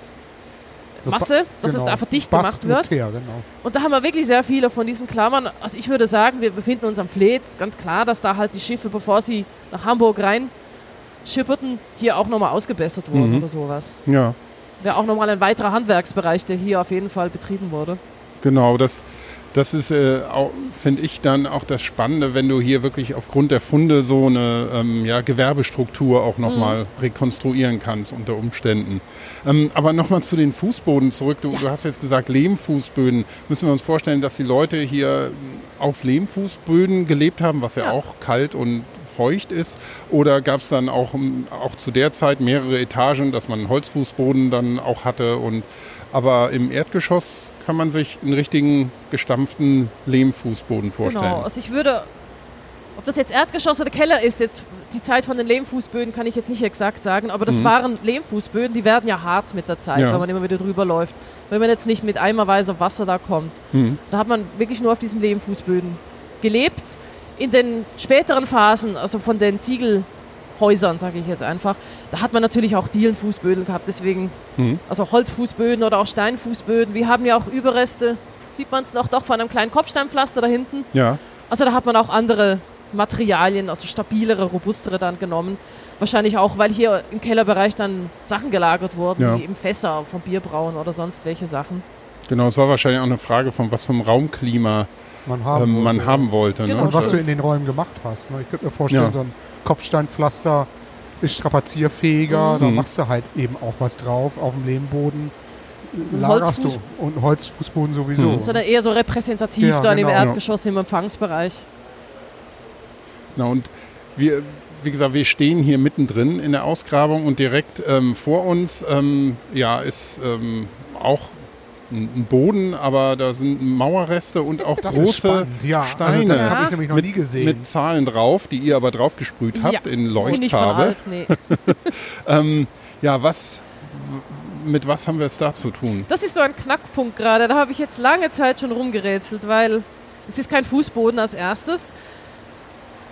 Masse, dass es Genau. da einfach dicht Bast gemacht wird. Teer, genau. Und da haben wir wirklich sehr viele von diesen Klammern. Also ich würde sagen, wir befinden uns am Fleet. Ganz klar, dass da halt die Schiffe, bevor sie nach Hamburg rein schipperten, hier auch nochmal ausgebessert wurden Mhm. oder sowas. Ja, Wäre auch nochmal ein weiterer Handwerksbereich, der hier auf jeden Fall betrieben wurde. genau. Das, das ist, äh, finde ich, dann auch das Spannende, wenn du hier wirklich aufgrund der Funde so eine ähm, ja, Gewerbestruktur auch nochmal rekonstruieren kannst unter Umständen. Ähm, aber nochmal zu den Fußboden zurück. Du, du hast jetzt gesagt Lehmfußböden. Müssen wir uns vorstellen, dass die Leute hier auf Lehmfußböden gelebt haben, was ja, Ja. auch kalt und feucht ist? Oder gab es dann auch, ähm, auch zu der Zeit mehrere Etagen, dass man einen Holzfußboden dann auch hatte? Und, aber im Erdgeschoss kann man sich einen richtigen gestampften Lehmfußboden vorstellen. Genau, also ich würde, ob das jetzt Erdgeschoss oder Keller ist, jetzt die Zeit von den Lehmfußböden kann ich jetzt nicht exakt sagen, aber das Mhm. waren Lehmfußböden, die werden ja hart mit der Zeit, Ja. wenn man immer wieder drüber läuft. Wenn man jetzt nicht mit eimerweise Wasser da kommt. Mhm. Da hat man wirklich nur auf diesen Lehmfußböden gelebt. In den späteren Phasen, also von den Ziegelhäusern, sage ich jetzt einfach, da hat man natürlich auch Dielenfußböden gehabt, deswegen, Mhm. also Holzfußböden oder auch Steinfußböden. Wir haben ja auch Überreste, sieht man es noch doch von einem kleinen Kopfsteinpflaster da hinten. Ja, Also da hat man auch andere Materialien, also stabilere, robustere dann genommen. Wahrscheinlich auch, weil hier im Kellerbereich dann Sachen gelagert wurden, Ja. wie eben Fässer vom Bierbrauen oder sonst welche Sachen. genau. Es war wahrscheinlich auch eine Frage von was vom Raumklima Man haben ähm, man wollte. haben wollte. Genau. Ne? Und was Das- du in den Räumen gemacht hast. Ne? Ich könnte mir vorstellen, Ja. so ein Kopfsteinpflaster ist strapazierfähiger, Mhm. da machst du halt eben auch was drauf auf dem Lehmboden. Lagerst Holzfuß- du. Und Holzfußboden sowieso. Mhm. Das ist dann eher so repräsentativ Ja, dann genau. im Erdgeschoss, im Empfangsbereich. Genau, und wir, wie gesagt, wir stehen hier mittendrin in der Ausgrabung und direkt ähm, vor uns ähm, ja, ist ähm, auch ein Boden, aber da sind Mauerreste und auch Das große ja. Also Steine das Ja. habe ich nämlich noch mit, nie gesehen. mit Zahlen drauf, die ihr aber draufgesprüht habt Ja, in Sind nicht von Leuchtfarbe. alt, nee. Ähm, ja, was, mit was haben wir es da zu tun? Das ist so ein Knackpunkt gerade. Da habe ich jetzt lange Zeit schon rumgerätselt, weil es ist kein Fußboden als erstes.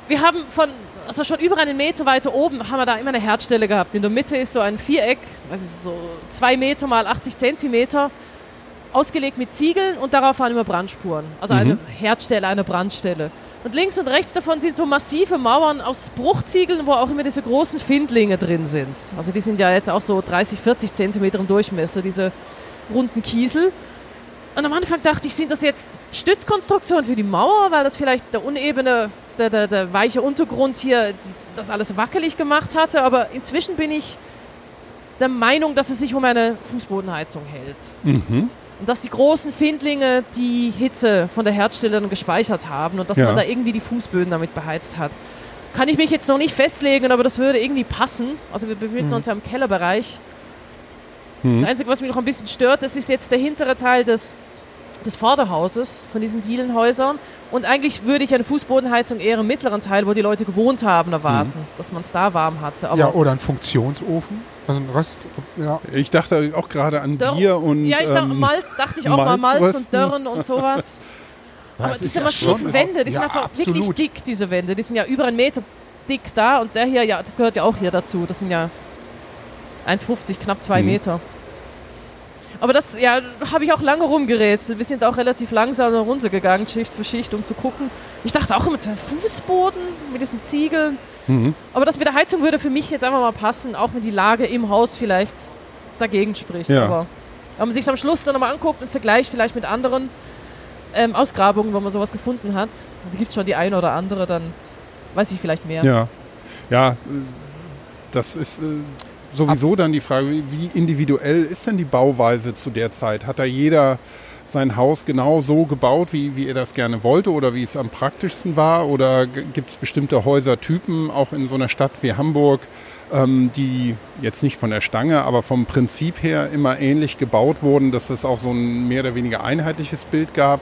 Wir haben von, also schon über einen Meter weiter oben, haben wir da immer eine Herdstelle gehabt. In der Mitte ist so ein Viereck, ist so zwei Meter mal 80 Zentimeter, ausgelegt mit Ziegeln und darauf waren immer Brandspuren. Also eine Herdstelle, eine Brandstelle. Und links und rechts davon sind so massive Mauern aus Bruchziegeln, wo auch immer diese großen Findlinge drin sind. Also die sind ja jetzt auch so 30, 40 Zentimeter im Durchmesser, diese runden Kiesel. Und am Anfang dachte ich, sind das jetzt Stützkonstruktionen für die Mauer, weil das vielleicht der unebene, der, der, der weiche Untergrund hier das alles wackelig gemacht hatte. Aber inzwischen bin ich der Meinung, dass es sich um eine Fußbodenheizung hält. Mhm. Und dass die großen Findlinge die Hitze von der Herdstelle dann gespeichert haben und dass Ja. man da irgendwie die Fußböden damit beheizt hat. Kann ich mich jetzt noch nicht festlegen, aber das würde irgendwie passen. Also wir befinden Mhm. uns ja im Kellerbereich. Mhm. Das Einzige, was mich noch ein bisschen stört, das ist jetzt der hintere Teil des, des Vorderhauses von diesen Dielenhäusern. Und eigentlich würde ich eine Fußbodenheizung eher im mittleren Teil, wo die Leute gewohnt haben, erwarten, dass man es da warm hatte. Aber ja, oder ein Funktionsofen. Also ein Röst. Ja. Ich dachte auch gerade an Dörr- Bier und. ja, ich dachte, ähm, Malz dachte ich auch mal, Malz Malz rösten. und Dörren und sowas. Aber Das ist diese ja massiven Wände, die ja, sind einfach wirklich absolut. dick, diese Wände. Die sind ja über einen Meter dick da und der hier, ja, das gehört ja auch hier dazu. Das sind ja 1,50, knapp zwei Mhm. Meter. Aber das, ja, habe ich auch lange rumgerätselt. Wir sind auch relativ langsam runtergegangen, Schicht für Schicht, um zu gucken. Ich dachte auch immer, so ein Fußboden mit diesen Ziegeln. Mhm. Aber das mit der Heizung würde für mich jetzt einfach mal passen, auch wenn die Lage im Haus vielleicht dagegen spricht. Ja. Aber wenn man sich am Schluss dann nochmal anguckt und vergleicht vielleicht mit anderen ähm, Ausgrabungen, wo man sowas gefunden hat, da gibt es schon die eine oder andere, dann weiß ich vielleicht mehr. Ja, ja, äh, das ist äh, sowieso dann die Frage, wie wie individuell ist denn die Bauweise zu der Zeit? Hat da jeder sein Haus genau so gebaut, wie, wie er das gerne wollte oder wie es am praktischsten war? Oder gibt es bestimmte Häusertypen, auch in so einer Stadt wie Hamburg, ähm, die jetzt nicht von der Stange, aber vom Prinzip her immer ähnlich gebaut wurden, dass es auch so ein mehr oder weniger einheitliches Bild gab?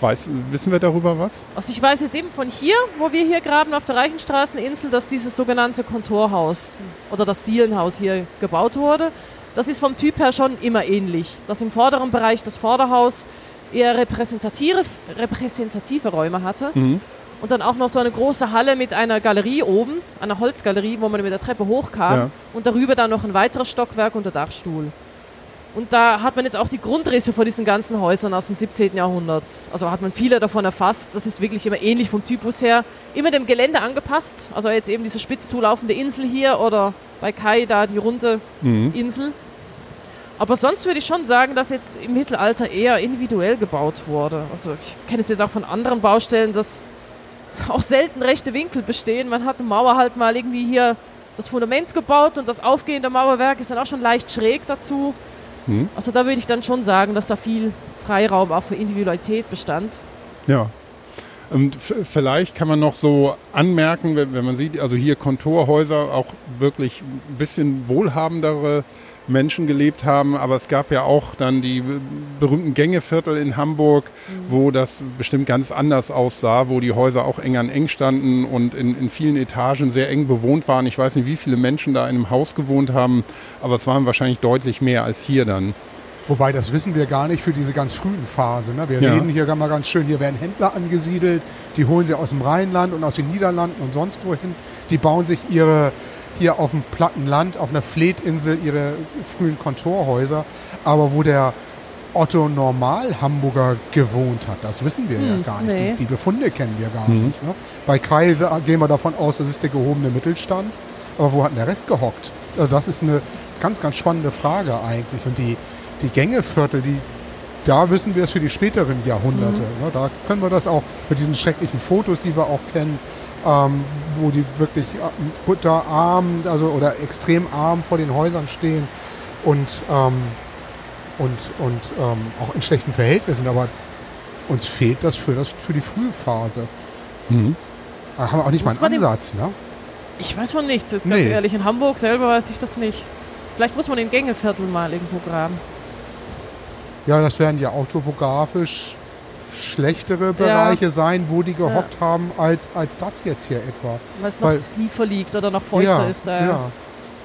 Weiß, wissen wir darüber was? Also ich weiß jetzt eben von hier, wo wir hier graben auf der Reichenstraßeninsel, dass dieses sogenannte Kontorhaus oder das Dielenhaus hier gebaut wurde. Das ist vom Typ her schon immer ähnlich. Das im vorderen Bereich das Vorderhaus eher repräsentative, repräsentative Räume hatte. Mhm. Und dann auch noch so eine große Halle mit einer Galerie oben, einer Holzgalerie, wo man mit der Treppe hochkam. Ja. Und darüber dann noch ein weiteres Stockwerk und der Dachstuhl. Und da hat man jetzt auch die Grundrisse von diesen ganzen Häusern aus dem 17. Jahrhundert. Also hat man viele davon erfasst. Das ist wirklich immer ähnlich vom Typus her. Immer dem Gelände angepasst. Also jetzt eben diese spitz zulaufende Insel hier oder bei Kai da die runde Mhm. Insel. Aber sonst würde ich schon sagen, dass jetzt im Mittelalter eher individuell gebaut wurde. Also ich kenne es jetzt auch von anderen Baustellen, dass auch selten rechte Winkel bestehen. Man hat eine Mauer halt mal irgendwie hier das Fundament gebaut und das aufgehende Mauerwerk ist dann auch schon leicht schräg dazu. Mhm. Also da würde ich dann schon sagen, dass da viel Freiraum auch für Individualität bestand. Ja. Und vielleicht kann man noch so anmerken, wenn, wenn man sieht, also hier Kontorhäuser auch wirklich ein bisschen wohlhabendere Menschen gelebt haben, aber es gab ja auch dann die be- berühmten Gängeviertel in Hamburg, wo das bestimmt ganz anders aussah, wo die Häuser auch eng an eng standen und in, in vielen Etagen sehr eng bewohnt waren. Ich weiß nicht, wie viele Menschen da in einem Haus gewohnt haben, aber es waren wahrscheinlich deutlich mehr als hier dann. Wobei, das wissen wir gar nicht für diese ganz frühen Phase. Ne? Wir Ja. reden hier mal ganz schön, hier werden Händler angesiedelt, die holen sie aus dem Rheinland und aus den Niederlanden und sonst wohin. Die bauen sich ihre hier auf dem platten Land, auf einer Fleetinsel, ihre frühen Kontorhäuser. Aber wo der Otto Normal Hamburger gewohnt hat, das wissen wir ja Hm, gar nicht. nee. Die, die Befunde kennen wir gar Mhm. nicht. Ne? Bei sa- gehen wir davon aus, das ist der gehobene Mittelstand. Aber wo hat denn der Rest gehockt? Also das ist eine ganz, ganz spannende Frage eigentlich. Und die, die Gängeviertel, die, da wissen wir es für die späteren Jahrhunderte. Ne? Da können wir das auch mit diesen schrecklichen Fotos, die wir auch kennen, ähm, wo die wirklich äh, butterarm also, oder extrem arm vor den Häusern stehen und, ähm, und, und ähm, auch in schlechten Verhältnissen. Aber uns fehlt das für, das für die frühe Phase. Mhm. Da haben wir auch nicht Muss mal man einen Ansatz. Ne? Ich weiß von nichts, jetzt ganz Nee. ehrlich. In Hamburg selber weiß ich das nicht. Vielleicht muss man im Gängeviertel mal irgendwo graben. Ja, das werden ja auch topografisch schlechtere Bereiche sein, wo die gehockt haben, als, als das jetzt hier etwa. Weil es noch Weil- tiefer liegt oder noch feuchter ist. Da. ja.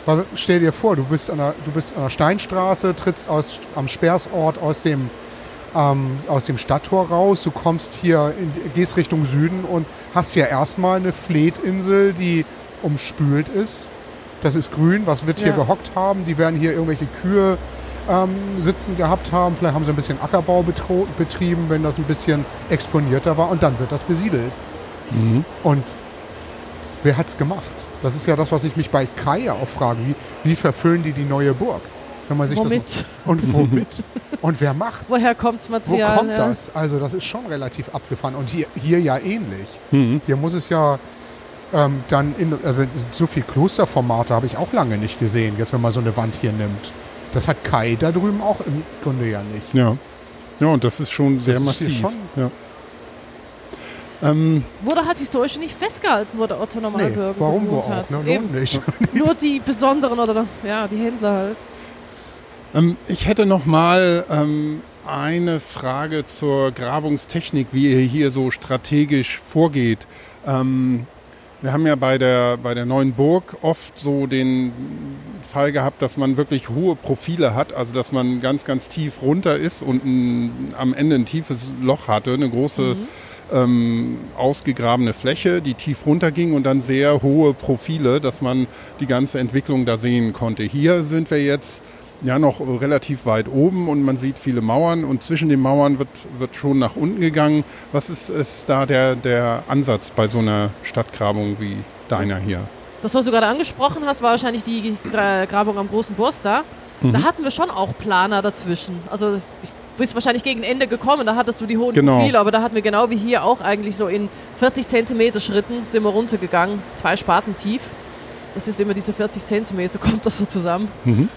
Weil, stell dir vor, du bist an der, du bist an der Steinstraße, trittst aus, am Sperrsort aus dem, ähm, aus dem Stadttor raus, du kommst hier, in, gehst Richtung Süden und hast ja erstmal eine Fleetinsel, die umspült ist. Das ist grün, was wird hier Ja. gehockt haben? Die werden hier irgendwelche Kühe ähm, sitzen gehabt haben. Vielleicht haben sie ein bisschen Ackerbau betro- betrieben, wenn das ein bisschen exponierter war. Und dann wird das besiedelt. Mhm. Und wer hat's gemacht? Das ist ja das, was ich mich bei Kai auch frage. Wie, wie verfüllen die die neue Burg? Wenn man sich Womit? Das, und womit? und wer macht's? Woher kommt das Wo Material? kommt ja. das? Also das ist schon relativ abgefahren. Und hier, hier ja ähnlich. Mhm. Hier muss es ja ähm, dann in, also so viel Klosterformate habe ich auch lange nicht gesehen, jetzt wenn man so eine Wand hier nimmt. Das hat Kai da drüben auch im Grunde ja nicht. Ja. Ja, und das ist schon sehr ist hier massiv. schon- Ja. Ähm, Wurde halt historisch nicht festgehalten, wo der Otto Nee, Normalbürger warum wo gewohnt auch? hat. Ne? Eben. nicht. Nur die besonderen oder ja, die Händler halt. ähm, ich hätte noch mal ähm, eine Frage zur Grabungstechnik, wie ihr hier so strategisch vorgeht. Ähm, wir haben ja bei der, bei der neuen Burg oft so den Fall gehabt, dass man wirklich hohe Profile hat, also dass man ganz, ganz tief runter ist und ein, am Ende ein tiefes Loch hatte, eine große mhm. ähm, ausgegrabene Fläche, die tief runterging und dann sehr hohe Profile, dass man die ganze Entwicklung da sehen konnte. Hier sind wir jetzt ja noch relativ weit oben und man sieht viele Mauern und zwischen den Mauern wird, wird schon nach unten gegangen. Was ist, ist da der, der Ansatz bei so einer Stadtgrabung wie deiner hier? Das, was du gerade angesprochen hast, war wahrscheinlich die Grabung am Großen Burst da. Mhm. Da hatten wir schon auch Planer dazwischen. Also du bist wahrscheinlich gegen Ende gekommen, da hattest du die hohen genau. Profile, aber da hatten wir genau wie hier auch eigentlich so in 40 Zentimeter Schritten sind wir runtergegangen, zwei Spaten tief. Das ist immer diese 40 Zentimeter, kommt das so zusammen. Mhm.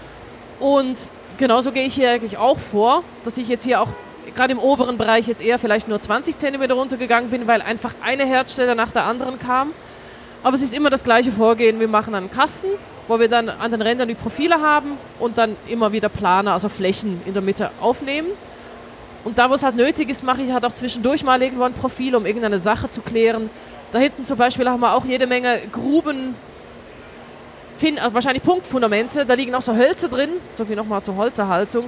Und genauso gehe ich hier eigentlich auch vor, dass ich jetzt hier auch gerade im oberen Bereich jetzt eher vielleicht nur 20 cm runtergegangen bin, weil einfach eine Herdstelle nach der anderen kam. Aber es ist immer das gleiche Vorgehen. Wir machen einen Kasten, wo wir dann an den Rändern die Profile haben und dann immer wieder Planer, also Flächen in der Mitte aufnehmen. Und da, wo es halt nötig ist, mache ich halt auch zwischendurch mal irgendwo ein Profil, um irgendeine Sache zu klären. Da hinten zum Beispiel haben wir auch jede Menge Gruben fin also wahrscheinlich Punktfundamente, da liegen auch so Hölzer drin, so viel nochmal zur Holzerhaltung.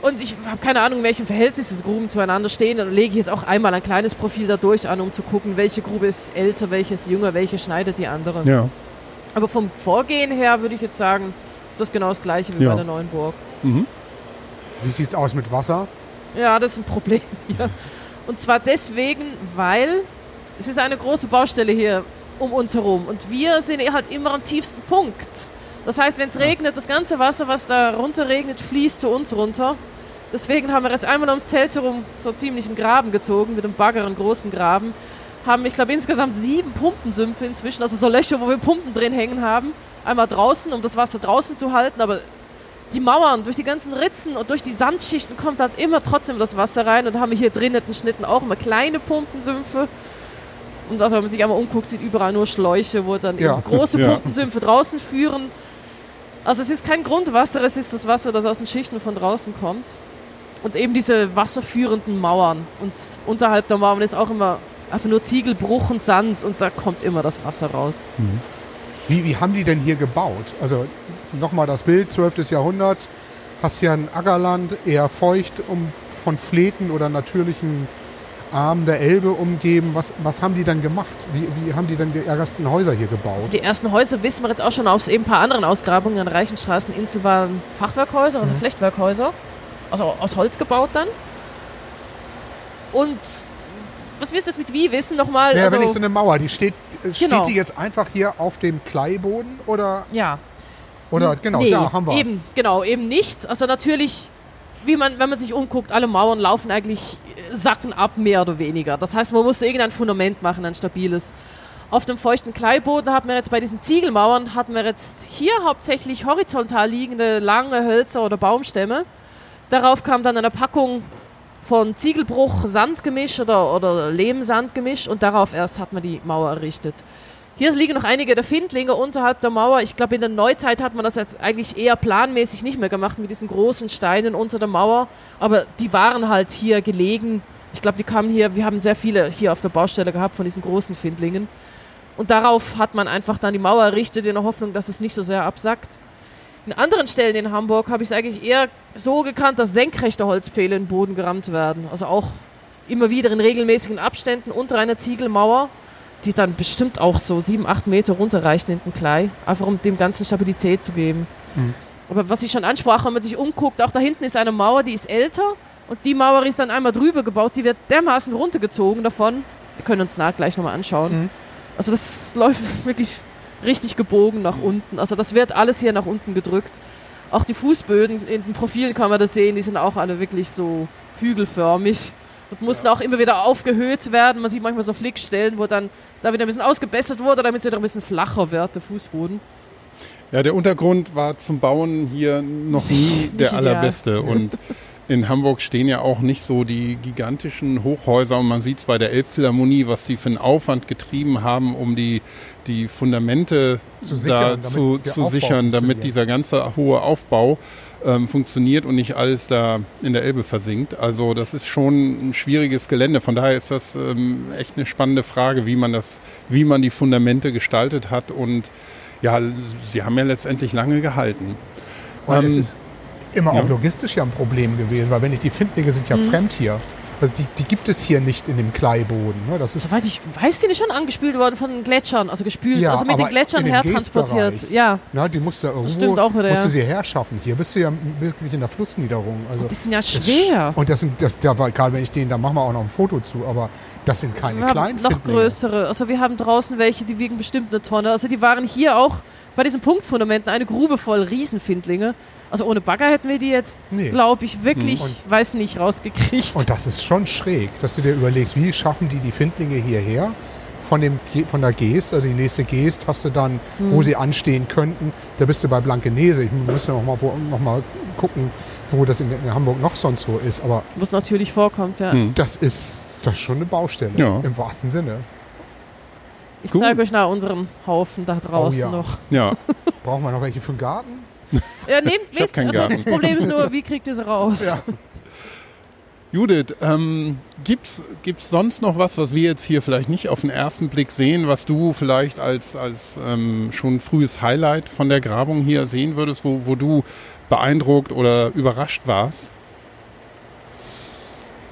Und ich habe keine Ahnung, in welchem Verhältnis diese Gruben zueinander stehen. Dann lege ich jetzt auch einmal ein kleines Profil dadurch an, um zu gucken, welche Grube ist älter, welche ist jünger, welche schneidet die andere. Ja. Aber vom Vorgehen her würde ich jetzt sagen, ist das genau das gleiche wie ja. bei der neuen Burg. Mhm. Wie sieht es aus mit Wasser? Ja, das ist ein Problem hier. Und zwar deswegen, weil es ist eine große Baustelle hier um uns herum. Und wir sind halt immer am tiefsten Punkt. Das heißt, wenn es regnet, das ganze Wasser, was da runter regnet, fließt zu uns runter. Deswegen haben wir jetzt einmal ums Zelt herum so ziemlich einen Graben gezogen, mit einem Bagger, einen großen Graben. Haben, ich glaube, insgesamt sieben Pumpensümpfe inzwischen, also so Löcher, wo wir Pumpen drin hängen haben. Einmal draußen, um das Wasser draußen zu halten, aber die Mauern, durch die ganzen Ritzen und durch die Sandschichten kommt halt immer trotzdem das Wasser rein. Und haben wir hier drinnen Schnitten auch immer kleine Pumpensümpfe. Und also wenn man sich einmal umguckt, sind überall nur Schläuche, wo dann ja. große ja. Pumpensümpfe draußen führen. Also es ist kein Grundwasser, es ist das Wasser, das aus den Schichten von draußen kommt. Und eben diese wasserführenden Mauern. Und unterhalb der Mauern ist auch immer einfach nur Ziegelbruch und Sand und da kommt immer das Wasser raus. Mhm. Wie, wie haben die denn hier gebaut? Also nochmal das Bild, 12. Jahrhundert, hast hier ein Ackerland, eher feucht, um von Fleten oder natürlichen Arm der Elbe umgeben. Was, was haben die dann gemacht? Wie, wie haben die dann die ersten Häuser hier gebaut? Also die ersten Häuser wissen wir jetzt auch schon aus eben ein paar anderen Ausgrabungen an der Reichenstraßeninsel waren Fachwerkhäuser, also mhm. Flechtwerkhäuser. Also aus Holz gebaut dann. Und was willst du jetzt mit wie wissen nochmal? Ja, also, wenn ich so eine Mauer, die steht, steht genau. die jetzt einfach hier auf dem Kleiboden oder? Ja. Oder genau, nee, da haben wir. Eben, genau, eben nicht. Also natürlich wie man, wenn man sich umguckt, alle Mauern laufen eigentlich, äh, sacken ab, mehr oder weniger. Das heißt, man muss irgendein Fundament machen, ein stabiles. Auf dem feuchten Kleiboden hatten wir jetzt bei diesen Ziegelmauern, hatten wir jetzt hier hauptsächlich horizontal liegende lange Hölzer oder Baumstämme. Darauf kam dann eine Packung von Ziegelbruch, Sandgemisch oder, oder Lehm-Sandgemisch und darauf erst hat man die Mauer errichtet. Hier liegen noch einige der Findlinge unterhalb der Mauer. Ich glaube, in der Neuzeit hat man das jetzt eigentlich eher planmäßig nicht mehr gemacht mit diesen großen Steinen unter der Mauer. Aber die waren halt hier gelegen. Ich glaube, die kamen hier, wir haben sehr viele hier auf der Baustelle gehabt von diesen großen Findlingen. Und darauf hat man einfach dann die Mauer errichtet in der Hoffnung, dass es nicht so sehr absackt. In anderen Stellen in Hamburg habe ich es eigentlich eher so gekannt, dass senkrechte Holzpfähle in den Boden gerammt werden. Also auch immer wieder in regelmäßigen Abständen unter einer Ziegelmauer die dann bestimmt auch so sieben, acht Meter runterreichen in den Klei, einfach um dem Ganzen Stabilität zu geben. Mhm. Aber was ich schon ansprach, wenn man sich umguckt, auch da hinten ist eine Mauer, die ist älter und die Mauer ist dann einmal drüber gebaut, die wird dermaßen runtergezogen davon. Wir können uns nach gleich nochmal anschauen. Mhm. Also das läuft wirklich richtig gebogen nach unten. Also das wird alles hier nach unten gedrückt. Auch die Fußböden in den Profilen kann man das sehen, die sind auch alle wirklich so hügelförmig und mussten ja. auch immer wieder aufgehöht werden. Man sieht manchmal so Flickstellen, wo dann da wieder ein bisschen ausgebessert wurde, damit es wieder ein bisschen flacher wird, der Fußboden. Ja, der Untergrund war zum Bauen hier noch nie der allerbeste. Und in Hamburg stehen ja auch nicht so die gigantischen Hochhäuser und man sieht es bei der Elbphilharmonie, was die für einen Aufwand getrieben haben, um die, die Fundamente zu sichern, da zu, zu sichern, damit dieser ganze hohe Aufbau ähm, funktioniert und nicht alles da in der Elbe versinkt. Also das ist schon ein schwieriges Gelände. Von daher ist das ähm, echt eine spannende Frage, wie man das, wie man die Fundamente gestaltet hat. Und ja, sie haben ja letztendlich lange gehalten. Und es ist immer ja. auch logistisch ja ein Problem gewesen, weil wenn ich die Findlinge sind ja mhm. fremd hier. Also die, die, gibt es hier nicht in dem Kleiboden. Ne? Das ist Soweit ich weiß, die nicht schon angespült worden von den Gletschern, also gespült, ja, also mit den Gletschern hertransportiert. Ja. Na, die musst du irgendwo auch wieder, musst du sie herschaffen. Hier bist du ja wirklich in der Flussniederung. Also die sind ja schwer. Das, und das sind, das, da, gerade wenn ich den, da machen wir auch noch ein Foto zu, aber das sind keine wir kleinen noch größere. Also wir haben draußen welche, die wiegen bestimmt eine Tonne. Also die waren hier auch bei diesen Punktfundamenten eine Grube voll Riesenfindlinge. Also ohne Bagger hätten wir die jetzt, nee. glaube ich, wirklich, und, weiß nicht, rausgekriegt. Und das ist schon schräg, dass du dir überlegst, wie schaffen die die Findlinge hierher? Von, dem, von der Geest, also die nächste Geest hast du dann, hm. wo sie anstehen könnten. Da bist du bei Blankenese. Ich muss noch mal, noch mal gucken, wo das in, in, Hamburg noch sonst so ist. Aber wo es natürlich vorkommt, ja. Hm. Das ist das ist schon eine Baustelle, ja. im wahrsten Sinne. Ich zeige euch nach unserem Haufen da draußen oh, ja. noch. Ja. Brauchen wir noch welche für den Garten? Ja, nehmt mit. Also das Problem ist nur, wie kriegt ihr sie raus? Ja. Judith, ähm, gibt es sonst noch was, was wir jetzt hier vielleicht nicht auf den ersten Blick sehen, was du vielleicht als, als ähm, schon frühes Highlight von der Grabung hier sehen würdest, wo, wo du beeindruckt oder überrascht warst?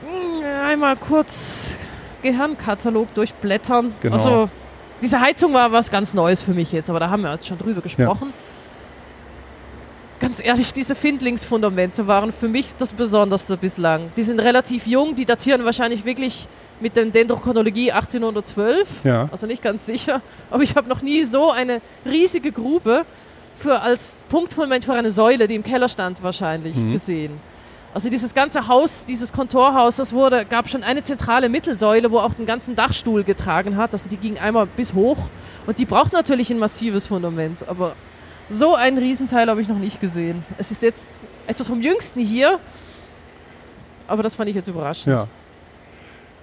Hm, einmal kurz Gehirnkatalog durchblättern. Genau. Also, diese Heizung war was ganz Neues für mich jetzt, aber da haben wir jetzt schon drüber gesprochen. Ja ganz ehrlich, diese Findlingsfundamente waren für mich das Besonderste bislang. Die sind relativ jung, die datieren wahrscheinlich wirklich mit der Dendrochronologie 1812. Ja. Also nicht ganz sicher. Aber ich habe noch nie so eine riesige Grube für als Punktfundament für eine Säule, die im Keller stand, wahrscheinlich mhm. gesehen. Also dieses ganze Haus, dieses Kontorhaus, das wurde, gab schon eine zentrale Mittelsäule, wo auch den ganzen Dachstuhl getragen hat. Also die ging einmal bis hoch. Und die braucht natürlich ein massives Fundament. Aber so einen Riesenteil habe ich noch nicht gesehen. Es ist jetzt etwas vom Jüngsten hier, aber das fand ich jetzt überraschend. Ja.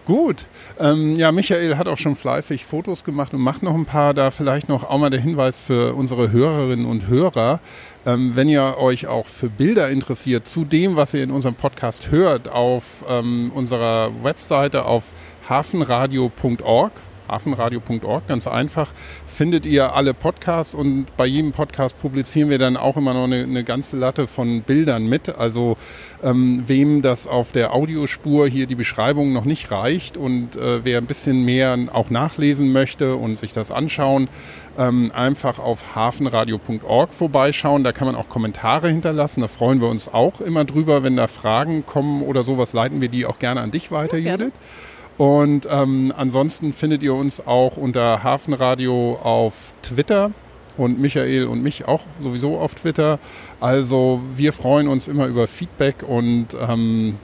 Gut. Ähm, ja, Michael hat auch schon fleißig Fotos gemacht und macht noch ein paar. Da vielleicht noch auch mal der Hinweis für unsere Hörerinnen und Hörer. Ähm, wenn ihr euch auch für Bilder interessiert, zu dem, was ihr in unserem Podcast hört, auf ähm, unserer Webseite auf hafenradio.org, hafenradio.org, ganz einfach, findet ihr alle Podcasts und bei jedem Podcast publizieren wir dann auch immer noch eine, eine ganze Latte von Bildern mit. Also ähm, wem das auf der Audiospur hier die Beschreibung noch nicht reicht und äh, wer ein bisschen mehr auch nachlesen möchte und sich das anschauen, ähm, einfach auf hafenradio.org vorbeischauen. Da kann man auch Kommentare hinterlassen. Da freuen wir uns auch immer drüber, wenn da Fragen kommen oder sowas, leiten wir die auch gerne an dich weiter, ja, Judith. Und ähm, ansonsten findet ihr uns auch unter Hafenradio auf Twitter und Michael und mich auch sowieso auf Twitter. Also wir freuen uns immer über Feedback und ähm,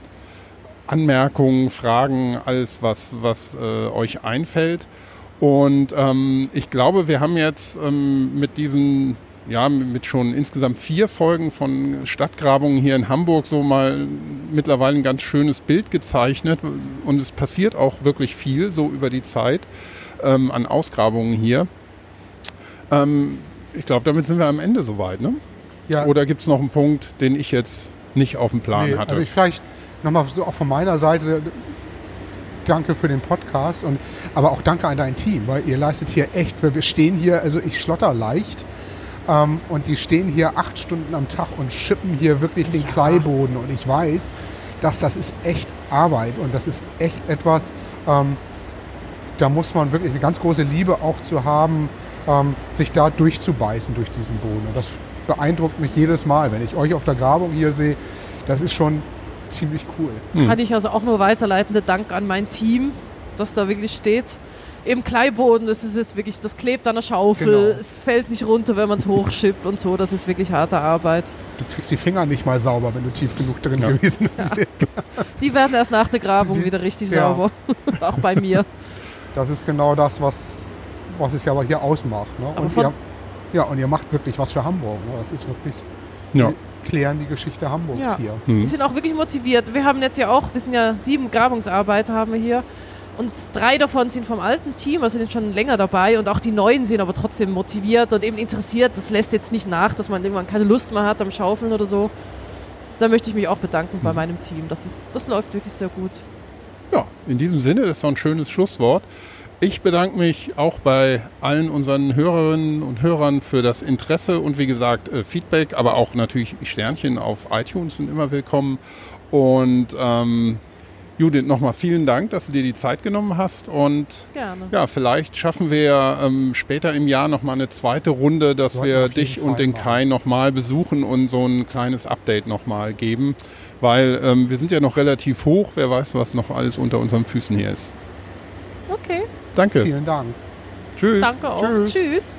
Anmerkungen, Fragen, alles, was, was äh, euch einfällt. Und ähm, ich glaube, wir haben jetzt ähm, mit diesen ja, mit schon insgesamt vier Folgen von Stadtgrabungen hier in Hamburg so mal mittlerweile ein ganz schönes Bild gezeichnet. Und es passiert auch wirklich viel so über die Zeit ähm, an Ausgrabungen hier. Ähm, ich glaube, damit sind wir am Ende soweit, ne? Ja. Oder gibt es noch einen Punkt, den ich jetzt nicht auf dem Plan nee, hatte? Also ich vielleicht nochmal so auch von meiner Seite danke für den Podcast und aber auch danke an dein Team, weil ihr leistet hier echt, wir stehen hier, also ich schlotter leicht ähm, und die stehen hier acht Stunden am Tag und schippen hier wirklich den ja. Kleiboden. Und ich weiß, dass das ist echt Arbeit und das ist echt etwas, ähm, da muss man wirklich eine ganz große Liebe auch zu haben, ähm, sich da durchzubeißen durch diesen Boden. Und das beeindruckt mich jedes Mal, wenn ich euch auf der Grabung hier sehe. Das ist schon ziemlich cool. Hm. Kann ich also auch nur weiterleitende Dank an mein Team, das da wirklich steht im Kleiboden, das ist jetzt wirklich, das klebt an der Schaufel, genau. es fällt nicht runter, wenn man es hochschippt und so, das ist wirklich harte Arbeit. Du kriegst die Finger nicht mal sauber, wenn du tief genug drin ja. gewesen bist. Ja. Die werden erst nach der Grabung die, wieder richtig ja. sauber, auch bei mir. Das ist genau das, was, was es ja aber hier ausmacht. Ne? Und ihr, ja, und ihr macht wirklich was für Hamburg. Ne? Das ist wirklich... Ja klären die Geschichte Hamburgs ja. hier. Mhm. Die sind auch wirklich motiviert. Wir haben jetzt ja auch, wir sind ja sieben Grabungsarbeiter haben wir hier und drei davon sind vom alten Team, also sind schon länger dabei. Und auch die neuen sind aber trotzdem motiviert und eben interessiert. Das lässt jetzt nicht nach, dass man irgendwann keine Lust mehr hat am Schaufeln oder so. da möchte ich mich auch bedanken bei meinem Team. Das, ist, das läuft wirklich sehr gut. Ja, in diesem Sinne, das ist doch ein schönes Schlusswort. Ich bedanke mich auch bei allen unseren Hörerinnen und Hörern für das Interesse und wie gesagt äh, Feedback, aber auch natürlich Sternchen auf iTunes sind immer willkommen. Und ähm, Judith, nochmal vielen Dank, dass du dir die Zeit genommen hast. Und Gerne. ja, vielleicht schaffen wir ähm, später im Jahr nochmal eine zweite Runde, dass Sollten wir dich und Fall den machen. Kai nochmal besuchen und so ein kleines Update nochmal geben. Weil ähm, wir sind ja noch relativ hoch. Wer weiß, was noch alles unter unseren Füßen hier ist. Okay, Danke. Vielen Dank. Tschüss. danke auch. Tschüss. Tschüss.